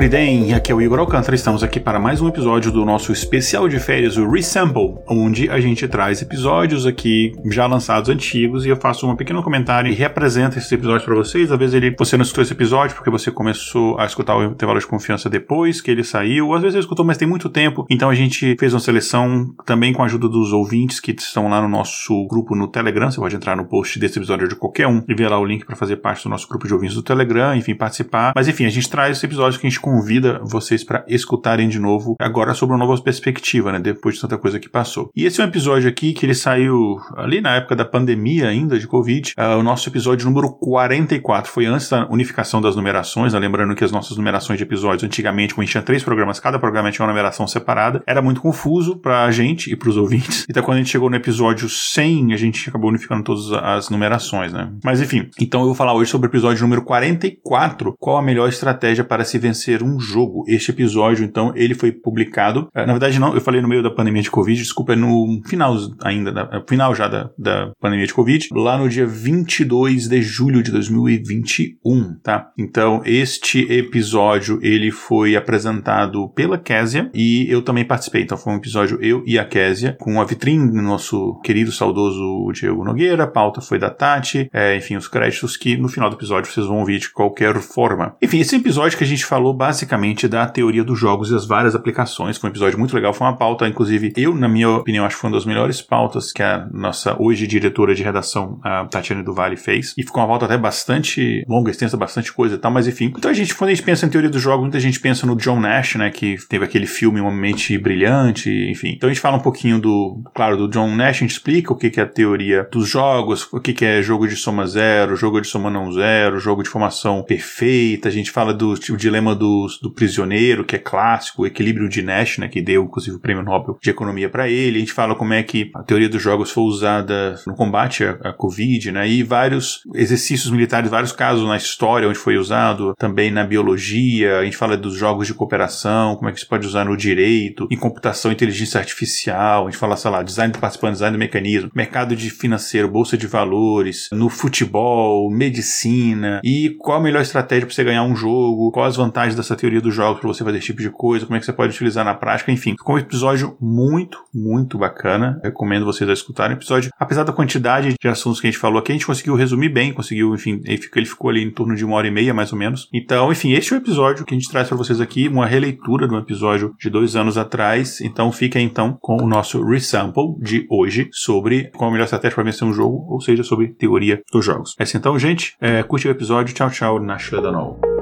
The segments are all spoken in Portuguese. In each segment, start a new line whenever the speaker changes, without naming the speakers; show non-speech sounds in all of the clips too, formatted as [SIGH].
Briden, aqui é o Igor Alcântara, estamos aqui para mais um episódio do nosso especial de férias, o Resample, onde a gente traz episódios aqui já lançados antigos e eu faço um pequeno comentário e represento esse episódio para vocês. Às vezes ele, você não escutou esse episódio porque você começou a escutar o intervalo de confiança depois que ele saiu, às vezes você escutou, mas tem muito tempo, então a gente fez uma seleção também com a ajuda dos ouvintes que estão lá no nosso grupo no Telegram, você pode entrar no post desse episódio de qualquer um e ver lá o link para fazer parte do nosso grupo de ouvintes do Telegram, enfim, participar. Mas enfim, a gente traz esse episódio que a gente convida vocês para escutarem de novo, agora sobre uma nova perspectiva, né? Depois de tanta coisa que passou. E esse é um episódio aqui que ele saiu ali na época da pandemia ainda de Covid. Uh, o nosso episódio número 44 foi antes da unificação das numerações, né? lembrando que as nossas numerações de episódios antigamente, quando a gente tinha três programas, cada programa tinha uma numeração separada, era muito confuso pra gente e pros ouvintes. Então quando a gente chegou no episódio 100, a gente acabou unificando todas as numerações, né? Mas enfim, então eu vou falar hoje sobre o episódio número 44, qual a melhor estratégia para se vencer um jogo. Este episódio, então, ele foi publicado. Eh, na verdade, não, eu falei no meio da pandemia de Covid, desculpa, é no final ainda, no eh, final já da, da pandemia de Covid, lá no dia 22 de julho de 2021, tá? Então, este episódio, ele foi apresentado pela Késia e eu também participei. Então, foi um episódio eu e a Késia, com a vitrine do nosso querido, saudoso Diego Nogueira, a pauta foi da Tati, é, enfim, os créditos que no final do episódio vocês vão ouvir de qualquer forma. Enfim, esse episódio que a gente falou basicamente da teoria dos jogos e as várias aplicações. Foi um episódio muito legal, foi uma pauta, inclusive, eu, na minha opinião, acho que foi uma das melhores pautas que a nossa hoje diretora de redação, a Tatiana do Vale, fez. E ficou uma pauta até bastante longa, extensa, bastante coisa e tal, mas enfim. Então a gente, quando a gente pensa em teoria dos jogos, muita gente pensa no John Nash, né, que teve aquele filme uma mente brilhante, enfim. Então a gente fala um pouquinho do, claro, do John Nash, a gente explica o que, que é a teoria dos jogos, o que, que é jogo de soma zero, jogo de soma não zero, jogo de formação perfeita, a gente fala do tipo, dilema dilema do, do prisioneiro, que é clássico, o equilíbrio de Nash, né, que deu inclusive o prêmio Nobel de economia para ele. A gente fala como é que a teoria dos jogos foi usada no combate à, à Covid, né, e vários exercícios militares, vários casos na história onde foi usado, também na biologia. A gente fala dos jogos de cooperação, como é que se pode usar no direito, em computação, inteligência artificial. A gente fala, sei lá, design do participante, design do mecanismo, mercado de financeiro, bolsa de valores, no futebol, medicina e qual a melhor estratégia para você ganhar um jogo, quais as vantagens dessa teoria dos jogos para você fazer esse tipo de coisa, como é que você pode utilizar na prática, enfim. Ficou um episódio muito, muito bacana. Recomendo vocês a escutarem. Episódio, apesar da quantidade de assuntos que a gente falou aqui, a gente conseguiu resumir bem, conseguiu, enfim, ele ficou, ele ficou ali em torno de uma hora e meia, mais ou menos. Então, enfim, este é o episódio que a gente traz para vocês aqui, uma releitura de um episódio de dois anos atrás. Então, fiquem então com o nosso resample de hoje sobre qual a melhor estratégia para vencer um jogo, ou seja, sobre teoria dos jogos. É assim então, gente. É, curte o episódio. Tchau, tchau. Na Shledanol.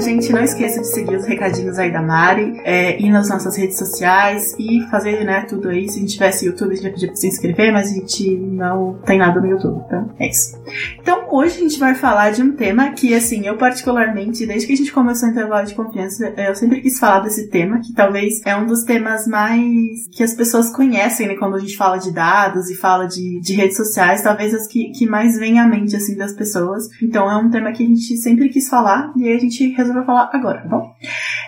Gente, não esqueça de seguir os recadinhos aí da Mari, é, ir nas nossas redes sociais e fazer, né, tudo aí. Se a gente tivesse YouTube, a gente ia pedir pra se inscrever, mas a gente não tem nada no YouTube, então é isso. Então, hoje a gente vai falar de um tema que, assim, eu particularmente, desde que a gente começou o intervalo de confiança, eu sempre quis falar desse tema, que talvez é um dos temas mais que as pessoas conhecem, né, quando a gente fala de dados e fala de, de redes sociais, talvez as que, que mais vêm à mente, assim, das pessoas. Então, é um tema que a gente sempre quis falar e a gente gente resolveu falar agora, tá bom?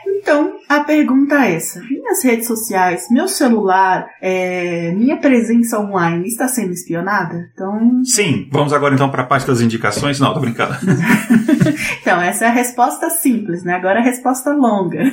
Então, a pergunta é essa: minhas redes sociais, meu celular, é, minha presença online está sendo espionada? Então.
Sim, vamos agora então para a parte das indicações. Não, tô brincando. [LAUGHS]
então, essa é a resposta simples, né? Agora a resposta longa. [LAUGHS]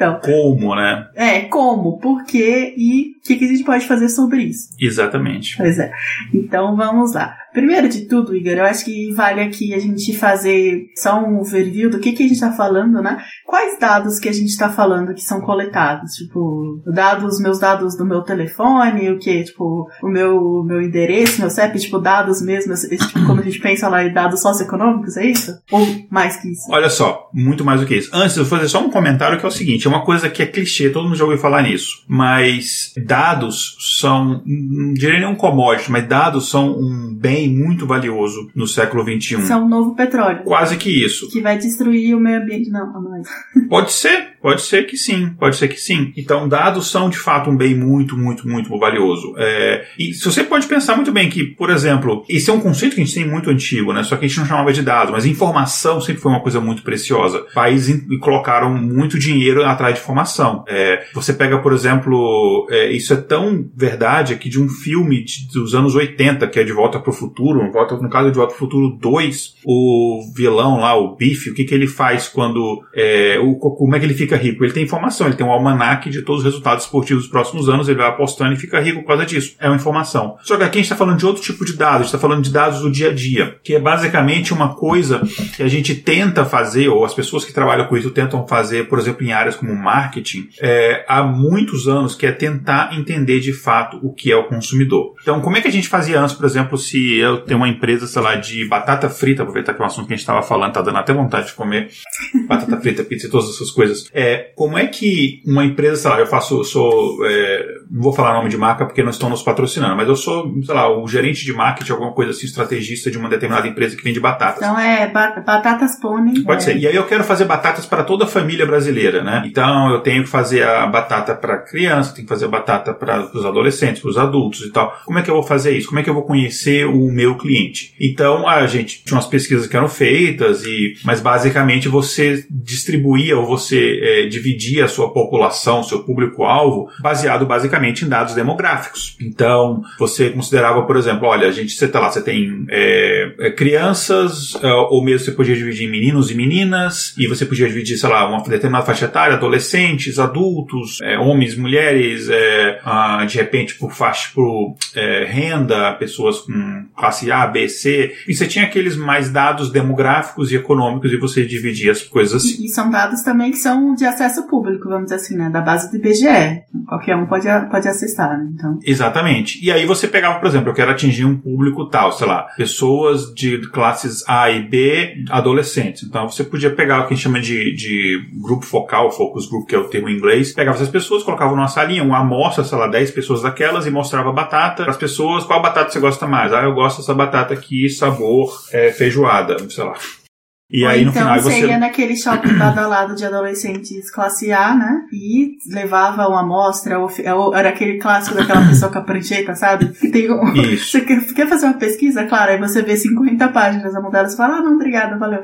Então. Como, né?
É, como, por quê e o que, que a gente pode fazer sobre isso.
Exatamente.
Pois é. Então vamos lá. Primeiro de tudo, Igor, eu acho que vale aqui a gente fazer só um overview do que, que a gente está falando, né? Quais dados que a gente está falando que são coletados? Tipo, dados, meus dados do meu telefone, o que? Tipo, o meu, meu endereço, meu CEP, tipo, dados mesmo, esse, tipo, quando a gente pensa lá em dados socioeconômicos, é isso? Ou mais que isso?
Olha só, muito mais do que isso. Antes, eu vou fazer só um comentário que é o seguinte: uma coisa que é clichê, todo mundo já ouviu falar nisso, mas dados são, não diria nem um commodity, mas dados são um bem muito valioso no século XXI.
São um novo petróleo.
Quase que isso.
Que vai destruir o meio ambiente. Não, não é. [LAUGHS]
Pode ser, pode ser que sim, pode ser que sim. Então, dados são de fato um bem muito, muito, muito valioso. É, e se você pode pensar muito bem que, por exemplo, esse é um conceito que a gente tem muito antigo, né? Só que a gente não chamava de dados, mas informação sempre foi uma coisa muito preciosa. Países colocaram muito dinheiro atrás de informação. É, você pega, por exemplo, é, isso é tão verdade aqui de um filme de, dos anos 80, que é De Volta para o Futuro, volta, no caso de Volta para o Futuro 2, o vilão lá, o Biff, o que, que ele faz quando. É, o, como é que ele fica rico? Ele tem informação, ele tem um almanac de todos os resultados esportivos dos próximos anos, ele vai apostando e fica rico por causa disso. É uma informação. Só que aqui a gente está falando de outro tipo de dados, a gente está falando de dados do dia a dia, que é basicamente uma coisa que a gente tenta fazer, ou as pessoas que trabalham com isso tentam fazer, por exemplo, em áreas como marketing, é, há muitos anos, que é tentar entender de fato o que é o consumidor. Então, como é que a gente fazia antes, por exemplo, se eu tenho uma empresa, sei lá, de batata frita, aproveitar que é um assunto que a gente estava falando, tá dando até vontade de comer [LAUGHS] batata frita, pizza e todas essas coisas. É, como é que uma empresa, sei lá, eu faço, sou, é, não vou falar nome de marca porque não estão nos patrocinando, mas eu sou, sei lá, o gerente de marketing, alguma coisa assim, estrategista de uma determinada empresa que vende batatas.
Então é batatas pônei.
Pode
é.
ser. E aí eu quero fazer batatas para toda a família brasileira, né? Então eu tenho que fazer a batata para criança, tenho que fazer a batata para os adolescentes, para os adultos e tal. Como é que eu vou fazer isso? Como é que eu vou conhecer o meu cliente? Então a gente tinha umas pesquisas que eram feitas e, mas basicamente você distribuía ou você é, dividia a sua população, seu público-alvo, baseado basicamente em dados demográficos. Então você considerava, por exemplo, olha, a gente, você tá lá, você tem é, é, crianças, é, ou mesmo você podia dividir em meninos e meninas, e você podia dividir, sei lá, uma determinada faixa etária, adolescentes, adultos, é, homens, mulheres, é, ah, de repente por faixa, por é, renda, pessoas com classe A, B, C, e você tinha aqueles mais dados demográficos e econômicos e você dividia as coisas assim.
E, e são dados também que são de acesso público, vamos dizer assim, né? Da base do IBGE. Qualquer um pode, pode acessar, né? Então.
Exatamente. E aí você pegava, por exemplo, eu quero atingir um público tal, sei lá, pessoas de classes A e B, adolescentes. Então você podia pegar o que a gente chama de, de grupo focal, focus group, que é o termo em inglês, pegava essas pessoas, colocava numa salinha, uma amostra, sei lá, 10 pessoas daquelas e mostrava batata as pessoas, qual batata você gosta mais? Ah, eu gosto dessa batata aqui, sabor é, feijoada, sei lá. E
Ou
aí no
então
final
você
você.
ia naquele shopping [COUGHS] badalado de adolescentes classe A, né? E levava uma amostra, era aquele clássico daquela [COUGHS] pessoa com a prancheta, sabe? Que tem um...
Isso. [LAUGHS]
Você quer, quer fazer uma pesquisa? Claro, aí você vê 50 páginas amontadas e fala, ah, não, obrigada, valeu.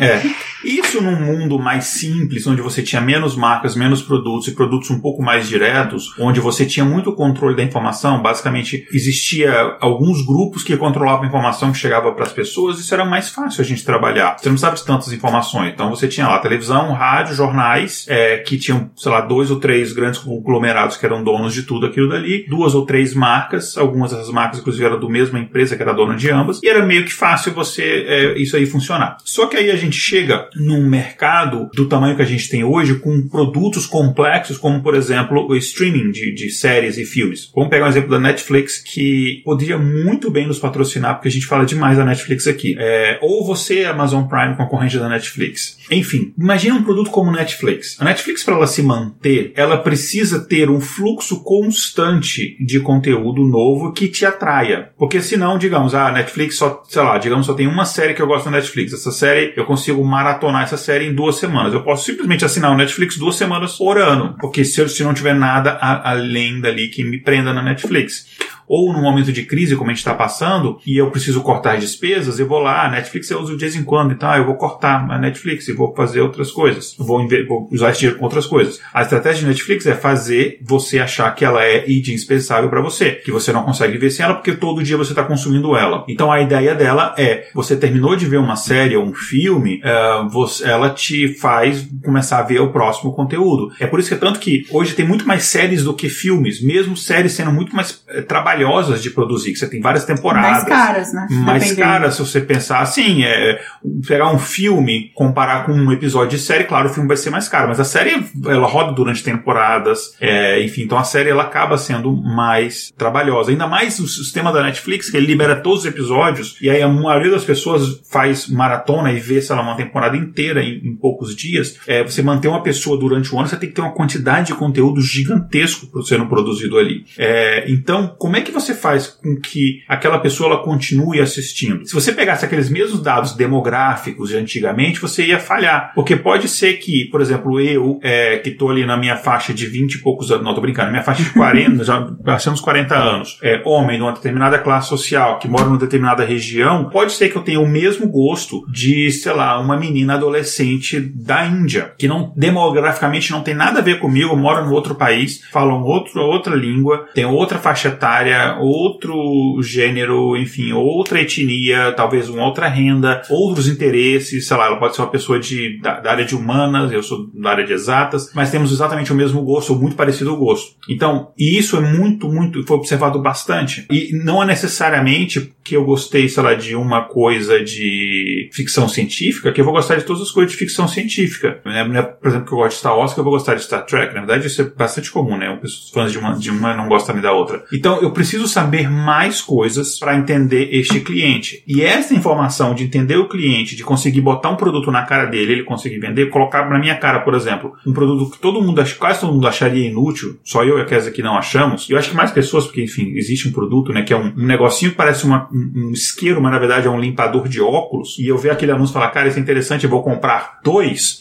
É. [LAUGHS] Isso num mundo mais simples, onde você tinha menos marcas, menos produtos e produtos um pouco mais diretos, onde você tinha muito controle da informação, basicamente existia alguns grupos que controlavam a informação que chegava para as pessoas, isso era mais fácil a gente trabalhar. Você não precisava de tantas informações. Então você tinha lá televisão, rádio, jornais, é, que tinham, sei lá, dois ou três grandes conglomerados que eram donos de tudo aquilo dali, duas ou três marcas, algumas dessas marcas, inclusive, eram do mesma empresa que era dona de ambas, e era meio que fácil você é, isso aí funcionar. Só que aí a gente chega num mercado do tamanho que a gente tem hoje, com produtos complexos, como por exemplo o streaming de, de séries e filmes. Vamos pegar um exemplo da Netflix, que poderia muito bem nos patrocinar, porque a gente fala demais da Netflix aqui. É, ou você, Amazon Prime, concorrente da Netflix. Enfim, imagine um produto como Netflix. A Netflix, para ela se manter, ela precisa ter um fluxo constante de conteúdo novo que te atraia. Porque senão, digamos, a Netflix só, sei lá, digamos, só tem uma série que eu gosto da Netflix. Essa série, eu consigo maratonar essa série em duas semanas. Eu posso simplesmente assinar o Netflix duas semanas por ano. Porque se, eu, se não tiver nada a, além dali que me prenda na Netflix ou num momento de crise como a gente está passando e eu preciso cortar despesas, eu vou lá, a Netflix eu uso de vez em quando, então ah, eu vou cortar a Netflix e vou fazer outras coisas, vou, vou usar esse dinheiro com outras coisas. A estratégia de Netflix é fazer você achar que ela é indispensável para você, que você não consegue viver sem ela porque todo dia você está consumindo ela. Então a ideia dela é, você terminou de ver uma série ou um filme, eh, você- ela te faz começar a ver o próximo conteúdo. É por isso que é tanto que hoje tem muito mais séries do que filmes, mesmo séries sendo muito mais eh, trabalhadas trabalhosas de produzir, que você tem várias temporadas.
Mais caras, né?
Mais caras, se você pensar assim, é, pegar um filme, comparar com um episódio de série, claro, o filme vai ser mais caro, mas a série, ela roda durante temporadas, é, enfim, então a série, ela acaba sendo mais trabalhosa. Ainda mais o sistema da Netflix, que ele libera todos os episódios, e aí a maioria das pessoas faz maratona e vê, sei lá, uma temporada inteira em, em poucos dias. É, você manter uma pessoa durante o ano, você tem que ter uma quantidade de conteúdo gigantesco sendo produzido ali. É, então, como é que você faz com que aquela pessoa ela continue assistindo? Se você pegasse aqueles mesmos dados demográficos de antigamente, você ia falhar. Porque pode ser que, por exemplo, eu, é, que estou ali na minha faixa de 20 e poucos anos, não, tô brincando, minha faixa de [LAUGHS] 40, já passamos 40 anos, é, homem de uma determinada classe social, que mora numa determinada região, pode ser que eu tenha o mesmo gosto de, sei lá, uma menina adolescente da Índia, que não demograficamente não tem nada a ver comigo, mora no outro país, falam outro, outra língua, tem outra faixa etária, outro gênero, enfim, outra etnia, talvez uma outra renda, outros interesses, sei lá, ela pode ser uma pessoa de, da, da área de humanas, eu sou da área de exatas, mas temos exatamente o mesmo gosto, ou muito parecido o gosto. Então, e isso é muito, muito, foi observado bastante. E não é necessariamente que eu gostei, sei lá, de uma coisa de ficção científica, que eu vou gostar de todas as coisas de ficção científica. Não é, por exemplo, que eu gosto de Star Wars, que eu vou gostar de Star Trek. Na verdade, isso é bastante comum, né? Os fãs de uma, de uma não gostam da outra. Então, eu preciso saber mais coisas para entender este cliente. E essa informação de entender o cliente, de conseguir botar um produto na cara dele, ele conseguir vender, colocar na minha cara, por exemplo, um produto que todo mundo, quase todo mundo acharia inútil, só eu e a Kézia que não achamos, eu acho que mais pessoas, porque, enfim, existe um produto, né, que é um, um negocinho que parece uma, um, isqueiro, mas na verdade é um limpador de óculos, e eu ver aquele anúncio e falar, cara, isso é interessante, eu vou comprar dois,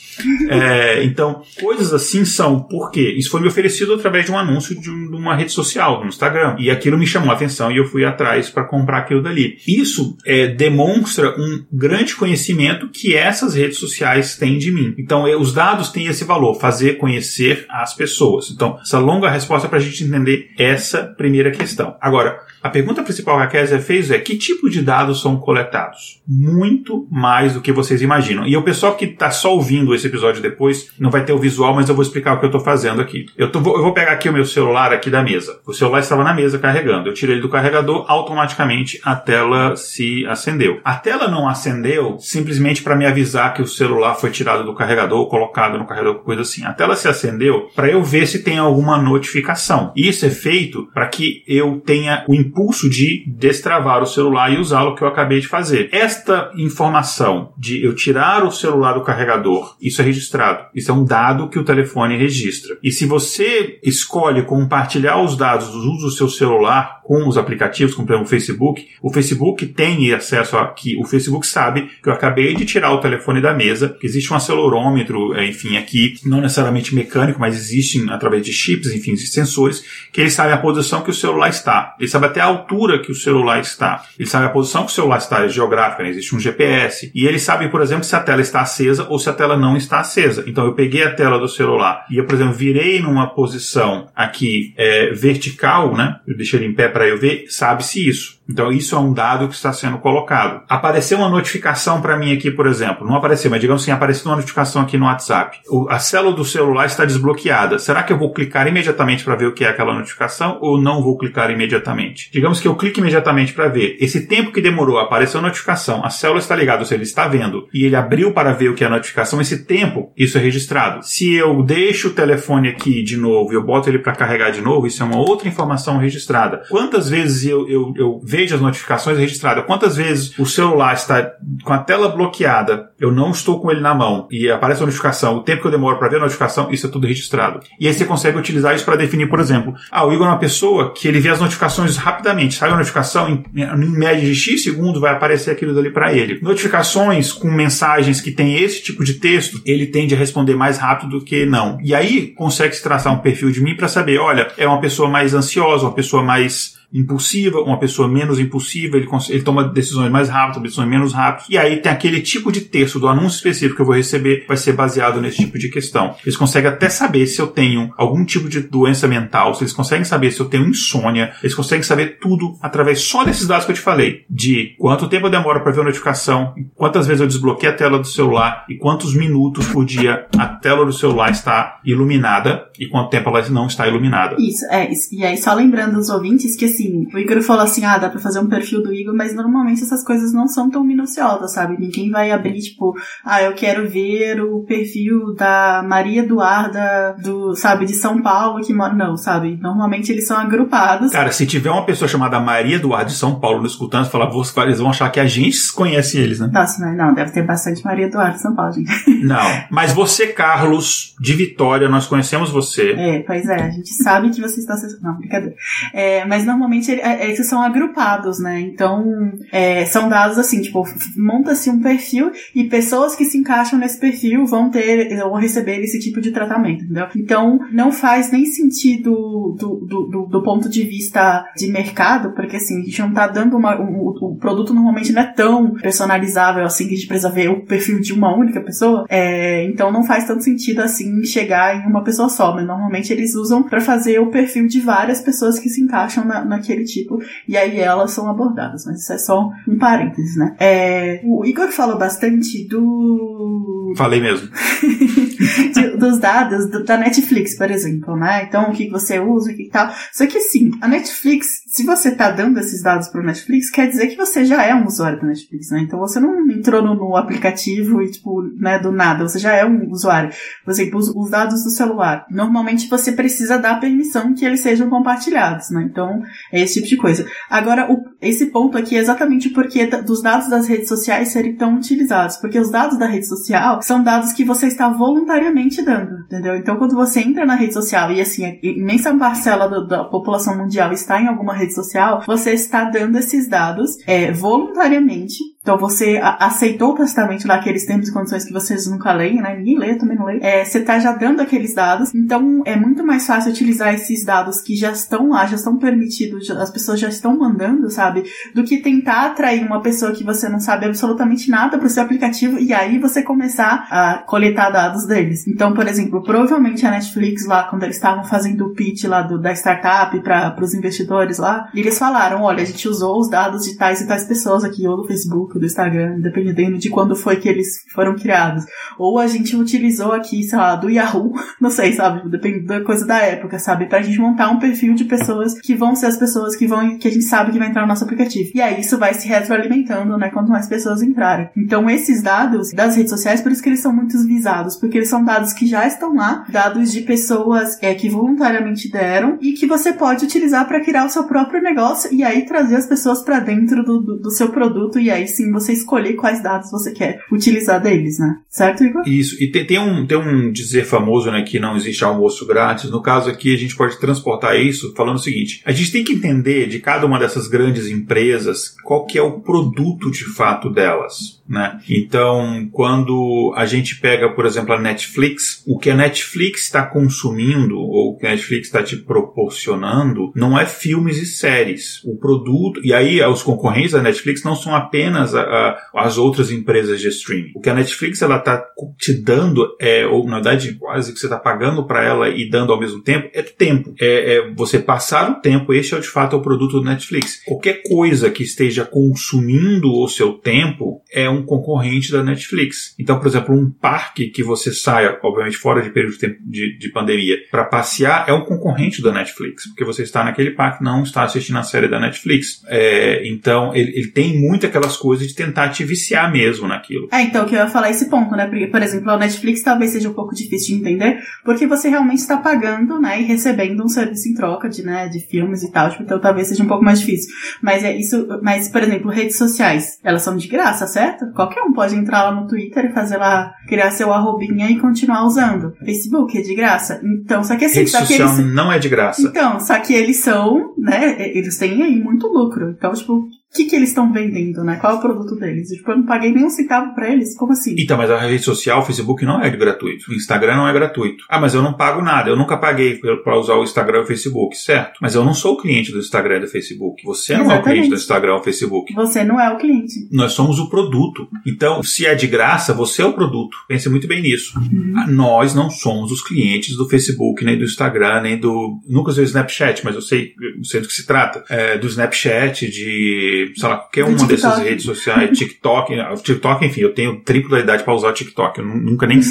é, então, coisas assim são porque isso foi me oferecido através de um anúncio de, um- de uma rede social, no Instagram. E aquilo me chamou a atenção e eu fui atrás para comprar aquilo dali. Isso é, demonstra um grande conhecimento que essas redes sociais têm de mim. Então, é, os dados têm esse valor, fazer conhecer as pessoas. Então, essa longa resposta para a gente entender essa primeira questão. Agora, a pergunta principal que a Kézia fez é que tipo de dados são coletados? Muito mais do que vocês imaginam. E o pessoal que está só ouvindo esse episódio depois não vai ter o visual, mas eu vou explicar o que eu estou fazendo aqui. Eu, tô- vou, eu vou pegar aqui o meu celular aqui da mesa. O celular estava na mesa carregando. Eu tirei ele do carregador, automaticamente a tela se acendeu. A tela não acendeu simplesmente para me avisar que o celular foi tirado do carregador ou colocado no carregador, coisa assim. A tela se acendeu para eu ver se tem alguma notificação. Isso é feito para que eu tenha o impulso de destravar o celular e usá-lo que eu acabei de fazer. Esta informação de eu tirar o celular do carregador, isso é registrado. Isso é um dado que o telefone registra. E se você escolhe compartilhar os dados do uso do seu celular com os aplicativos, como por exemplo o Facebook, o Facebook tem acesso aqui. O Facebook sabe que eu acabei de tirar o telefone da mesa, que existe um acelerômetro, é, enfim, aqui, não necessariamente mecânico, mas existem através de chips, enfim, de sensores, que ele sabe a posição que o celular está. Ele sabe até a altura que o celular está. Ele sabe a posição que o celular está, é geográfica, né? existe um GPS. E ele sabe, por exemplo, se a tela está acesa ou se a tela não está acesa. Então eu peguei a tela do celular e eu, por exemplo, virei numa posição aqui é, vertical, né? Eu deixei ele em pé para eu ver, sabe-se isso. Então isso é um dado que está sendo colocado. Apareceu uma notificação para mim aqui, por exemplo. Não apareceu, mas digamos assim, apareceu uma notificação aqui no WhatsApp. O- a célula do celular está desbloqueada. Será que eu vou clicar imediatamente para ver o que é aquela notificação ou não vou clicar imediatamente? Digamos que eu clique imediatamente para ver. Esse tempo que demorou, apareceu a notificação, a célula está ligada, ou seja, ele está vendo, e ele abriu para ver o que é a notificação, esse tempo, isso é registrado. Se eu deixo o telefone aqui de novo e eu boto ele para carregar de novo, isso é uma outra informação registrada. Quantas vezes eu, eu, eu vejo as notificações registradas? Quantas vezes o celular está com a tela bloqueada, eu não estou com ele na mão e aparece a notificação, o tempo que eu demoro para ver a notificação, isso é tudo registrado. E aí você consegue utilizar isso para definir, por exemplo, ah, o Igor é uma pessoa que ele vê as notificações rapidamente, sai a notificação, em, em média de X segundos vai aparecer aquilo dali para ele. Notificações com mensagens que tem esse tipo de texto, ele tende a responder mais rápido do que não. E aí consegue se traçar um perfil de mim para saber, olha, é uma pessoa mais ansiosa, uma pessoa mais impulsiva, uma pessoa menos impulsiva, ele, ele toma decisões mais rápidas, decisões menos rápidas. E aí tem aquele tipo de texto do anúncio específico que eu vou receber, vai ser baseado nesse tipo de questão. Eles conseguem até saber se eu tenho algum tipo de doença mental, se eles conseguem saber se eu tenho insônia, eles conseguem saber tudo através só desses dados que eu te falei, de quanto tempo eu demoro para ver a notificação, quantas vezes eu desbloqueei a tela do celular e quantos minutos por dia a tela do celular está iluminada e quanto tempo ela não está iluminada.
Isso, é. isso. E aí, só lembrando os ouvintes que, assim, o Igor falou assim, ah, dá pra fazer um perfil do Igor, mas normalmente essas coisas não são tão minuciosas, sabe? Ninguém vai abrir, tipo, ah, eu quero ver o perfil da Maria Eduarda, do, sabe, de São Paulo, que mora. Não, sabe? Normalmente eles são agrupados.
Cara, se tiver uma pessoa chamada Maria Eduarda de São Paulo no escutando, falar, eles vão achar que a gente conhece eles, né?
Nossa, não, não, deve ter bastante Maria Eduarda de São Paulo, gente. [LAUGHS]
Não, mas você, Carlos, de Vitória, nós conhecemos você.
É, pois é, a gente sabe que você está. Não, brincadeira. É, mas normalmente é, esses são agrupados, né? Então, é, são dados assim, tipo, monta-se um perfil e pessoas que se encaixam nesse perfil vão ter ou receber esse tipo de tratamento, entendeu? Então, não faz nem sentido do, do, do, do ponto de vista de mercado, porque assim, a gente não tá dando uma. Um, o produto normalmente não é tão personalizável assim que a gente precisa ver o perfil de uma única pessoa. É, então, não faz tanto sentido assim chegar em uma pessoa só, mas normalmente eles usam para fazer o perfil de várias pessoas que se encaixam na, naquele tipo, e aí elas são abordadas, mas isso é só um parênteses, né? É, o Igor falou bastante do.
Falei mesmo. [LAUGHS]
de, dos dados do, da Netflix, por exemplo, né? Então, o que você usa, o que tal. Só que assim, a Netflix, se você tá dando esses dados pro Netflix, quer dizer que você já é um usuário da Netflix, né? Então você não entrou no, no aplicativo e, tipo, né, do nada, você já é um usuário. Por exemplo, os, os dados do celular. Normalmente você precisa dar permissão que eles sejam compartilhados, né? Então, é esse tipo de coisa. Agora, o, esse ponto aqui é exatamente porque dos dados das redes sociais serem tão utilizados. Porque os dados da rede social são dados que você está voluntariamente dando, entendeu? Então, quando você entra na rede social e, assim, a imensa parcela do, da população mundial está em alguma rede social, você está dando esses dados é, voluntariamente então você aceitou tacitamente lá aqueles termos e condições que vocês nunca leem, né? Ninguém lê, também não lê. É, você tá já dando aqueles dados. Então é muito mais fácil utilizar esses dados que já estão lá, já estão permitidos, já, as pessoas já estão mandando, sabe? Do que tentar atrair uma pessoa que você não sabe absolutamente nada pro seu aplicativo e aí você começar a coletar dados deles. Então, por exemplo, provavelmente a Netflix lá, quando eles estavam fazendo o pitch lá do, da startup para os investidores lá, eles falaram, olha, a gente usou os dados de tais e tais pessoas aqui, ou do Facebook, do Instagram, dependendo de quando foi que eles foram criados. Ou a gente utilizou aqui, sei lá, do Yahoo, [LAUGHS] não sei, sabe? Depende da coisa da época, sabe? Pra gente montar um perfil de pessoas que vão ser as pessoas que vão, que a gente sabe que vai entrar no nosso aplicativo. E aí isso vai se retroalimentando, né? Quanto mais pessoas entrarem. Então esses dados das redes sociais, por isso que eles são muito visados, porque eles são dados que já estão lá, dados de pessoas é, que voluntariamente deram e que você pode utilizar para criar o seu próprio negócio e aí trazer as pessoas para dentro do, do, do seu produto e aí sim assim você escolher quais dados você quer utilizar deles, né? Certo, Igor?
Isso. E tem, tem, um, tem um dizer famoso, né, que não existe almoço grátis. No caso aqui, a gente pode transportar isso falando o seguinte: a gente tem que entender de cada uma dessas grandes empresas qual que é o produto de fato delas. Né? Então, quando a gente pega, por exemplo, a Netflix, o que a Netflix está consumindo ou o que a Netflix está te proporcionando não é filmes e séries. O produto, e aí os concorrentes da Netflix não são apenas a, a, as outras empresas de streaming. O que a Netflix ela está te dando é, ou na verdade quase que você está pagando para ela e dando ao mesmo tempo, é tempo. É, é, você passar o tempo, este é de fato é o produto do Netflix. Qualquer coisa que esteja consumindo o seu tempo é um concorrente da Netflix. Então, por exemplo, um parque que você saia, obviamente fora de período de, de, de pandemia, para passear é um concorrente da Netflix, porque você está naquele parque, não está assistindo a série da Netflix. É, então, ele, ele, tem muito aquelas coisas de tentar te viciar mesmo naquilo.
É, então, que eu ia falar esse ponto, né? Porque, por exemplo, a Netflix talvez seja um pouco difícil de entender, porque você realmente está pagando, né, e recebendo um serviço em troca de, né, de filmes e tal, tipo, então talvez seja um pouco mais difícil. Mas é isso, mas, por exemplo, redes sociais, elas são de graça, certo? Qualquer um pode entrar lá no Twitter e fazer lá, criar seu arrobinha e continuar usando. Facebook é de graça. Então, só que assim,
Rede
só que eles...
não é de graça.
Então, só que eles são, né, eles têm aí muito lucro. Então, tipo, o que, que eles estão vendendo, né? Qual é o produto deles? Tipo, eu não paguei nem um centavo pra eles. Como assim?
Então, mas a rede social, o Facebook não é gratuito. O Instagram não é gratuito. Ah, mas eu não pago nada. Eu nunca paguei para usar o Instagram ou o Facebook, certo? Mas eu não sou o cliente do Instagram e do Facebook. Você não é o cliente do Instagram ou do Facebook.
Você não é o cliente.
Nós somos o produto. Então, se é de graça, você é o produto. Pense muito bem nisso.
Uhum.
Nós não somos os clientes do Facebook, nem do Instagram, nem do. Nunca usei o Snapchat, mas eu sei, eu sei do que se trata. É, do Snapchat, de sei lá, qualquer uma dessas redes sociais, TikTok, TikTok, enfim, eu tenho triplo da idade para usar o TikTok, eu nunca nem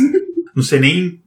não sei nem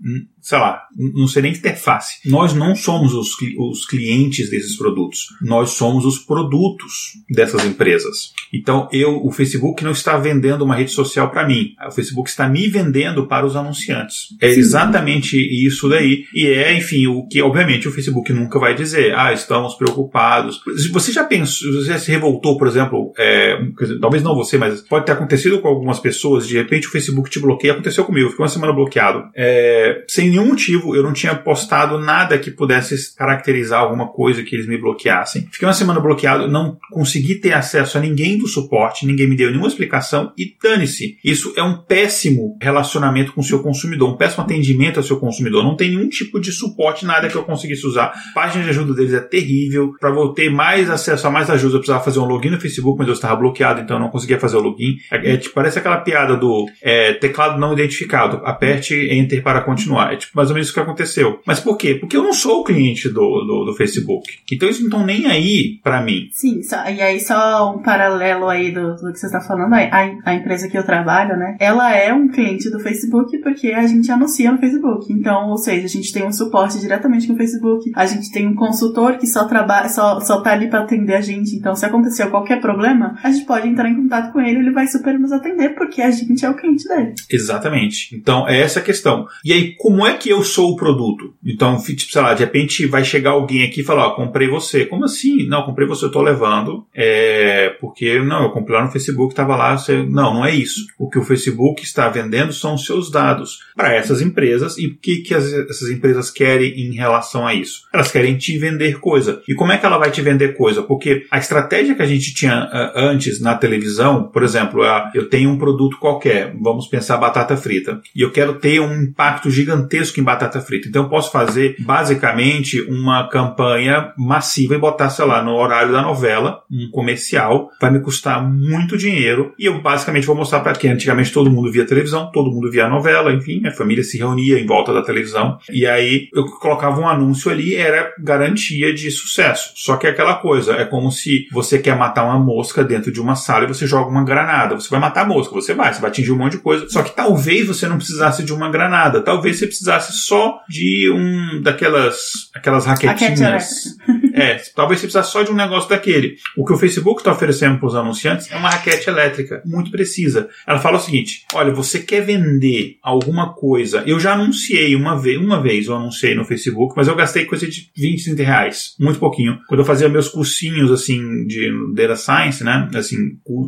sei lá, não sei nem interface. Nós não somos os, os clientes desses produtos. Nós somos os produtos dessas empresas. Então, eu, o Facebook não está vendendo uma rede social para mim. O Facebook está me vendendo para os anunciantes. É Sim. exatamente isso daí. E é, enfim, o que, obviamente, o Facebook nunca vai dizer, ah, estamos preocupados. Você já pensou, você já se revoltou, por exemplo, é, dizer, talvez não você, mas pode ter acontecido com algumas pessoas, de repente o Facebook te bloqueia. Aconteceu comigo, ficou uma semana bloqueado. É, sem nenhum motivo eu não tinha postado nada que pudesse caracterizar alguma coisa que eles me bloqueassem. Fiquei uma semana bloqueado, não consegui ter acesso a ninguém do suporte, ninguém me deu nenhuma explicação e dane-se. Isso é um péssimo relacionamento com o seu consumidor, um péssimo atendimento ao seu consumidor. Não tem nenhum tipo de suporte, nada que eu conseguisse usar. A página de ajuda deles é terrível. Para eu ter mais acesso a mais ajuda, eu precisava fazer um login no Facebook, mas eu estava bloqueado, então eu não conseguia fazer o login. É, é, tipo, parece aquela piada do é, teclado não identificado. Aperte Enter para continuar. É tipo mais ou menos isso que aconteceu. Mas por quê? Porque eu não sou o cliente do, do, do Facebook. Então eles não estão nem aí para mim.
Sim, só, e aí só um paralelo aí do, do que você está falando, a, a empresa que eu trabalho, né? Ela é um cliente do Facebook porque a gente anuncia no Facebook. Então, ou seja, a gente tem um suporte diretamente com o Facebook, a gente tem um consultor que só trabalha, só, só tá ali para atender a gente. Então, se acontecer qualquer problema, a gente pode entrar em contato com ele, ele vai super nos atender porque a gente é o cliente dele.
Exatamente. Então, é essa a questão. E aí, como é que eu sou o produto. Então, tipo, sei lá, de repente vai chegar alguém aqui e falar, ó, comprei você. Como assim? Não, comprei você, eu tô levando. É, porque, não, eu comprei lá no Facebook, tava lá, você... Não, não é isso. O que o Facebook está vendendo são os seus dados para essas empresas e o que, que as, essas empresas querem em relação a isso? Elas querem te vender coisa. E como é que ela vai te vender coisa? Porque a estratégia que a gente tinha uh, antes na televisão, por exemplo, uh, eu tenho um produto qualquer, vamos pensar batata frita, e eu quero ter um impacto gigantesco em batata frita. Então eu posso fazer basicamente uma campanha massiva e botar, sei lá, no horário da novela, um comercial, vai me custar muito dinheiro e eu basicamente vou mostrar para quem antigamente todo mundo via televisão, todo mundo via novela, enfim, a família se reunia em volta da televisão e aí eu colocava um anúncio ali, era garantia de sucesso. Só que é aquela coisa, é como se você quer matar uma mosca dentro de uma sala e você joga uma granada. Você vai matar a mosca, você vai, você vai atingir um monte de coisa. Só que talvez você não precisasse de uma granada, talvez você precisasse só de um daqueelas aquelas raquetinhas. É, talvez você precisasse só de um negócio daquele. O que o Facebook está oferecendo para os anunciantes é uma raquete elétrica muito precisa. Ela fala o seguinte: olha, você quer vender alguma coisa? Eu já anunciei uma vez, uma vez eu anunciei no Facebook, mas eu gastei coisa de 20, 30 reais, muito pouquinho. Quando eu fazia meus cursinhos assim de Data Science, né? Assim,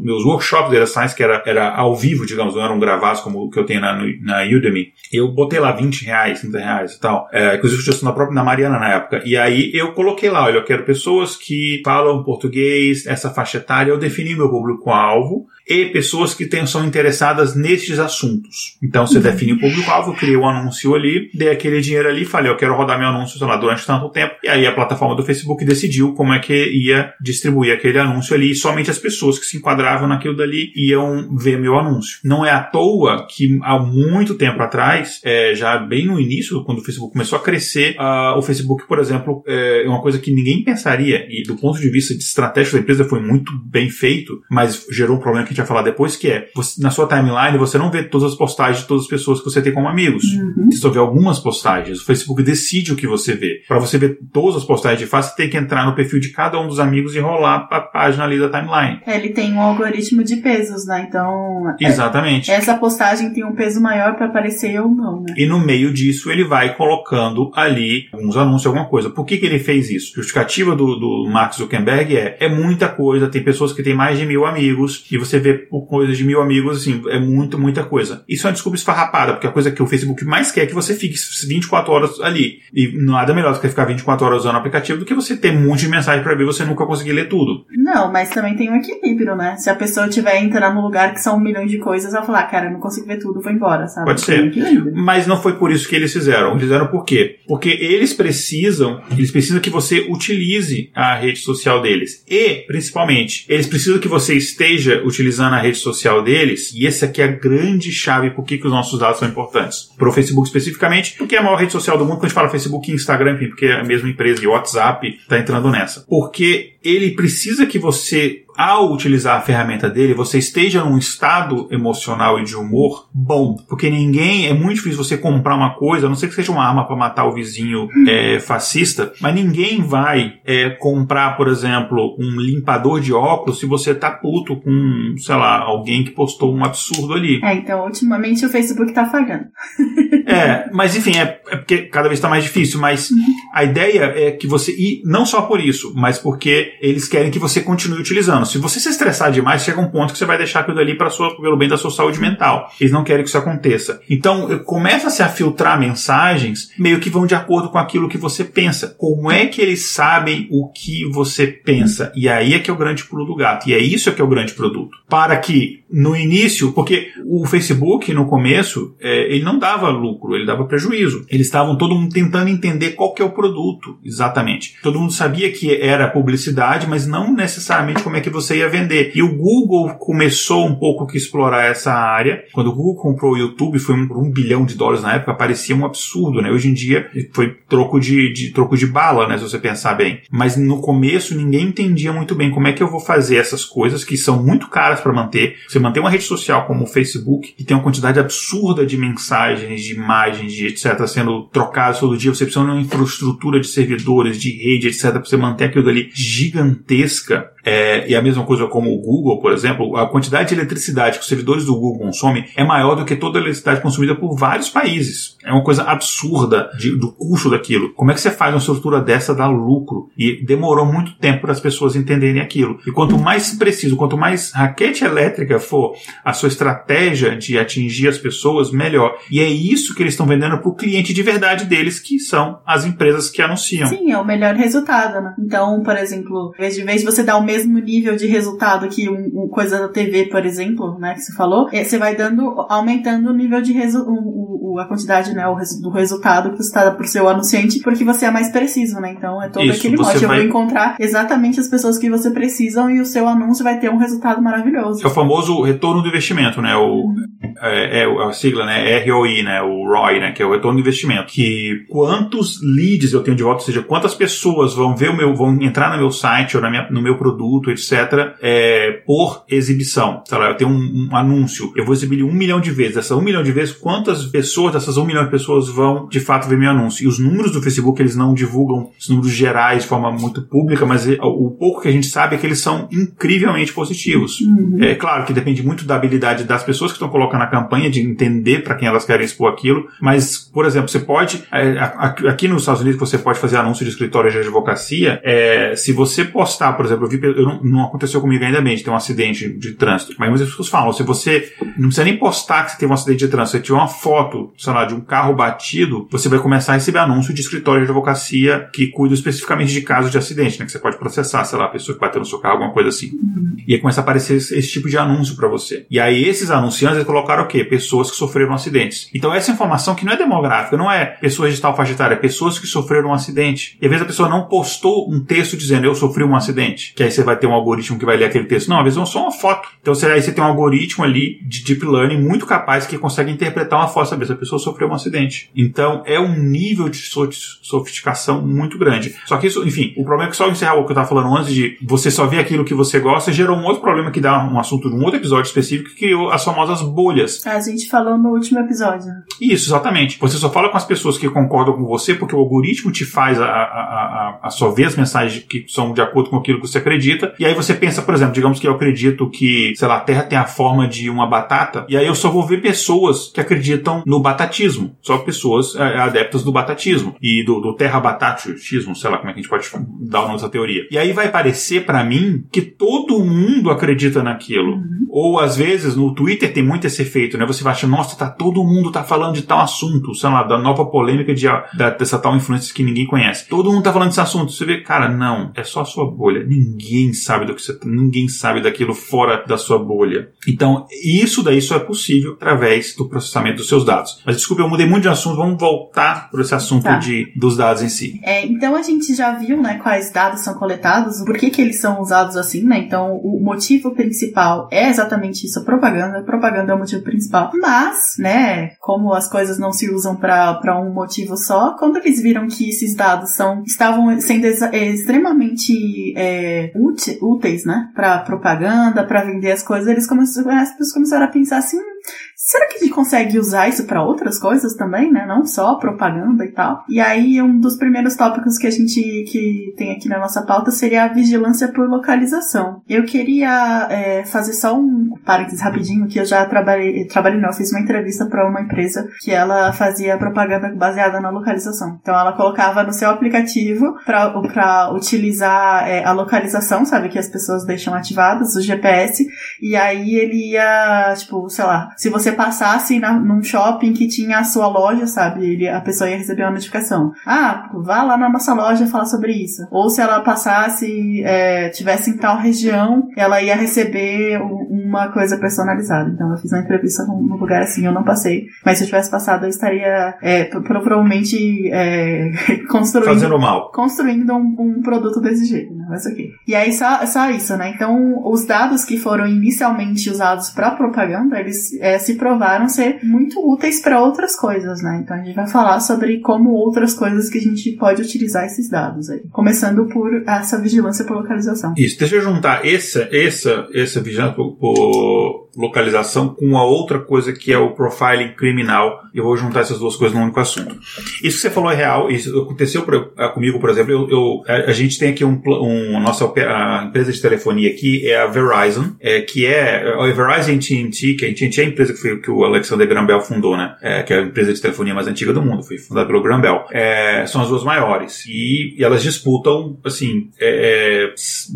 meus workshops de Data Science, que era, era ao vivo, digamos, não eram gravados como o que eu tenho na, na Udemy, eu botei lá 20 reais, 30 reais e tal. É, inclusive, eu na própria na Mariana na época. E aí eu coloquei lá, olha, eu quero pessoas que falam português, essa faixa etária, eu defini meu público-alvo e pessoas que tenham, são interessadas nestes assuntos. Então você uhum. define o público-alvo, criei um anúncio ali, dei aquele dinheiro ali, falei, eu quero rodar meu anúncio, lá, durante tanto tempo, e aí a plataforma do Facebook decidiu como é que ia distribuir aquele anúncio ali, e somente as pessoas que se enquadravam naquilo dali iam ver meu anúncio. Não é à toa que há muito tempo atrás, é, já bem no início, quando o Facebook começou a crescer, uh, o Facebook, por exemplo, é uma coisa que ninguém pensaria, e do ponto de vista de estratégia da empresa foi muito bem feito, mas gerou um problema que gente vai falar depois, que é, você, na sua timeline você não vê todas as postagens de todas as pessoas que você tem como amigos. Uhum. Você só vê algumas postagens. O Facebook decide o que você vê. Para você ver todas as postagens de fato, você tem que entrar no perfil de cada um dos amigos e rolar a página ali da timeline.
É, ele tem um algoritmo de pesos, né? Então.
É, Exatamente.
Essa postagem tem um peso maior para aparecer ou não, né?
E no meio disso ele vai colocando ali alguns anúncios, alguma coisa. Por que, que ele fez isso? A justificativa do, do Mark Zuckerberg é: é muita coisa, tem pessoas que têm mais de mil amigos, e você vê ver por coisa de mil amigos, assim, é muito, muita coisa. Isso é uma desculpa esfarrapada, porque a coisa que o Facebook mais quer é que você fique 24 horas ali. E nada melhor do que ficar 24 horas usando o aplicativo do que você ter um monte de mensagem para ver e você nunca conseguir ler tudo.
Não, mas também tem um equilíbrio, né? Se a pessoa tiver entrar num lugar que são um milhão de coisas, ela falar, cara, eu não consigo ver tudo, vou embora, sabe?
Pode ser. Um mas não foi por isso que eles fizeram. Eles fizeram por quê? Porque eles precisam, eles precisam que você utilize a rede social deles. E, principalmente, eles precisam que você esteja utilizando a rede social deles, e essa aqui é a grande chave por que, que os nossos dados são importantes. Para o Facebook especificamente, porque é a maior rede social do mundo, quando a gente fala Facebook e Instagram, enfim, porque é a mesma empresa de WhatsApp está entrando nessa. Porque ele precisa que você ao utilizar a ferramenta dele, você esteja num estado emocional e de humor bom. Porque ninguém, é muito difícil você comprar uma coisa, a não ser que seja uma arma para matar o vizinho é, fascista, mas ninguém vai é, comprar, por exemplo, um limpador de óculos se você tá puto com, sei lá, alguém que postou um absurdo ali.
É, então, ultimamente o Facebook tá falhando. [LAUGHS]
é, mas enfim, é, é, porque cada vez tá mais difícil, mas uhum. a ideia é que você, e não só por isso, mas porque eles querem que você continue utilizando. Se você se estressar demais, chega um ponto que você vai deixar aquilo ali para pelo bem da sua saúde mental. Eles não querem que isso aconteça. Então, começa-se a filtrar mensagens meio que vão de acordo com aquilo que você pensa. Como é que eles sabem o que você pensa? E aí é que é o grande pulo do gato. E é isso que é o grande produto. Para que no início, porque o Facebook no começo, é, ele não dava lucro, ele dava prejuízo. Eles estavam todo mundo tentando entender qual que é o produto, exatamente. Todo mundo sabia que era publicidade, mas não necessariamente como é que você ia vender. E o Google começou um pouco que explorar essa área. Quando o Google comprou o YouTube, foi um, um bilhão de dólares na época, parecia um absurdo, né? Hoje em dia foi troco de, de troco de bala, né? Se você pensar bem. Mas no começo ninguém entendia muito bem como é que eu vou fazer essas coisas que são muito caras para manter. Você manter uma rede social como o Facebook, que tem uma quantidade absurda de mensagens, de imagens, de etc., sendo trocadas todo dia, você precisa de uma infraestrutura de servidores, de rede, etc., para você manter aquilo ali gigantesca. É, e a mesma coisa como o Google, por exemplo, a quantidade de eletricidade que os servidores do Google consomem é maior do que toda a eletricidade consumida por vários países. É uma coisa absurda de, do custo daquilo. Como é que você faz uma estrutura dessa dar lucro? E demorou muito tempo para as pessoas entenderem aquilo. E quanto mais preciso, quanto mais raquete elétrica for a sua estratégia de atingir as pessoas, melhor. E é isso que eles estão vendendo para o cliente de verdade deles, que são as empresas que anunciam.
Sim, é o melhor resultado, né? Então, por exemplo, em vez de, vez você dar o mesmo mesmo nível de resultado que um, um, coisa da TV, por exemplo, né, que você falou, é, você vai dando, aumentando o nível de resu o, o, a quantidade, né, o res do resultado que você está pro seu anunciante, porque você é mais preciso, né? Então é todo Isso, aquele mote. Vai... Eu vou encontrar exatamente as pessoas que você precisam e o seu anúncio vai ter um resultado maravilhoso.
É o famoso retorno do investimento, né? O, é, é, a sigla, né? ROI, né? O ROI, né? Que é o retorno do investimento. Que quantos leads eu tenho de volta, ou seja, quantas pessoas vão ver o meu, vão entrar no meu site ou na minha, no meu produto produto, etc., é, por exibição. Sei lá, eu tenho um, um, anúncio, eu vou exibir um milhão de vezes. Essas um milhão de vezes, quantas pessoas dessas um milhão de pessoas vão de fato ver meu anúncio? E os números do Facebook, eles não divulgam os números gerais de forma muito pública, mas o pouco que a gente sabe é que eles são incrivelmente positivos. Uhum. É claro que depende muito da habilidade das pessoas que estão colocando na campanha, de entender para quem elas querem expor aquilo, mas, por exemplo, você pode, é, aqui nos Estados Unidos, você pode fazer anúncio de escritório de advocacia, é, se você postar, por exemplo, eu vi, eu não, não, aconteceu comigo ainda bem de ter um acidente de trânsito. Mas muitas pessoas falam, se você não precisa nem postar que você teve um acidente de trânsito, você tiver uma foto, sei lá, de um carro batido, você vai começar a receber anúncio de escritório de advocacia que cuida especificamente de casos de acidente, né? Que você pode processar, sei lá, a pessoa que bateu no seu carro, alguma coisa assim. Uhum. E aí começa a aparecer esse, esse tipo de anúncio para você. E aí esses anunciantes colocaram o quê? Pessoas que sofreram acidentes. Então essa informação que não é demográfica, não é pessoas de tal faixa etária, é pessoas que sofreram um acidente. E às vezes a pessoa não postou um texto dizendo eu sofri um acidente. Que aí você vai ter um algoritmo que vai ler aquele texto. Não, às vezes é só uma foto. Então aí você tem um algoritmo ali de deep learning muito capaz que consegue interpretar uma foto, saber se a pessoa sofreu um acidente. Então é um nível de sofisticação muito grande. Só que isso, enfim, o problema é que só encerrar o que eu estava falando antes de você só ver aquilo que você gosta gerou um outro problema que dá um assunto de um outro episódio específico que criou as famosas bolhas.
A gente falou no último episódio.
Isso, exatamente. Você só fala com as pessoas que concordam com você porque o algoritmo te faz a, a, a, a só ver as mensagens que são de acordo com aquilo que você acredita e aí você pensa por exemplo, digamos que eu acredito que, sei lá, a Terra tem a forma de uma batata, e aí eu só vou ver pessoas que acreditam no batatismo. Só pessoas é, adeptas do batatismo e do, do terra-batatismo, sei lá como é que a gente pode dar o nome dessa teoria. E aí vai parecer para mim que todo mundo acredita naquilo. Uhum. Ou às vezes no Twitter tem muito esse efeito, né? Você vai achar, nossa, tá todo mundo tá falando de tal assunto, sei lá, da nova polêmica de, da, dessa tal influência que ninguém conhece. Todo mundo tá falando desse assunto. Você vê, cara, não, é só a sua bolha. Ninguém sabe do que você ninguém sabe daquilo fora da sua bolha. Então, isso daí só é possível através do processamento dos seus dados. Mas desculpe, eu mudei muito de assunto, vamos voltar para esse assunto tá. de, dos dados em si.
É, então a gente já viu né, quais dados são coletados, por que, que eles são usados assim, né? Então, o motivo principal é exatamente exatamente isso, a propaganda. A propaganda é o motivo principal. Mas, né, como as coisas não se usam para um motivo só, quando eles viram que esses dados são, estavam sendo extremamente é, úteis, né, para propaganda, para vender as coisas, eles começaram, as pessoas começaram a pensar assim, será que a gente consegue usar isso para outras coisas também, né? Não só propaganda e tal. E aí, um dos primeiros tópicos que a gente que tem aqui na nossa pauta seria a vigilância por localização. Eu queria é, fazer só um parênteses rapidinho, que eu já trabalhei, trabalhei não, fiz uma entrevista para uma empresa que ela fazia propaganda baseada na localização. Então, ela colocava no seu aplicativo para utilizar é, a localização, sabe, que as pessoas deixam ativadas, o GPS, e aí ele ia, tipo, sei lá, se você passasse na, num shopping que tinha a sua loja, sabe? Ele, a pessoa ia receber uma notificação. Ah, vá lá na nossa loja falar sobre isso. Ou se ela passasse, é, tivesse em tal região, ela ia receber uma coisa personalizada. Então eu fiz uma entrevista num lugar assim, eu não passei. Mas se eu tivesse passado, eu estaria é, provavelmente é, [LAUGHS] construindo.
Fazendo mal.
Construindo um, um, produto desse jeito, né? Mas ok. E aí só, só isso, né? Então os dados que foram inicialmente usados para propaganda, eles é, se provaram ser muito úteis para outras coisas, né? Então a gente vai falar sobre como outras coisas que a gente pode utilizar esses dados aí. Começando por essa vigilância por localização.
Isso, deixa eu juntar essa, essa, essa vigilância por, por localização com a outra coisa que é o profiling criminal. Eu vou juntar essas duas coisas num único assunto. Isso que você falou é real, isso aconteceu ah, comigo, por exemplo. Eu, eu a, gente tem aqui um, um a nossa a empresa de telefonia aqui é a Verizon, é, que é a Verizon AT&T, que a AT&T é a empresa que, foi, que o Alexander Graham Bell fundou, né? É, que é a empresa de telefonia mais antiga do mundo, foi fundada pelo Graham Bell. É, são as duas maiores e, e elas disputam, assim, é, é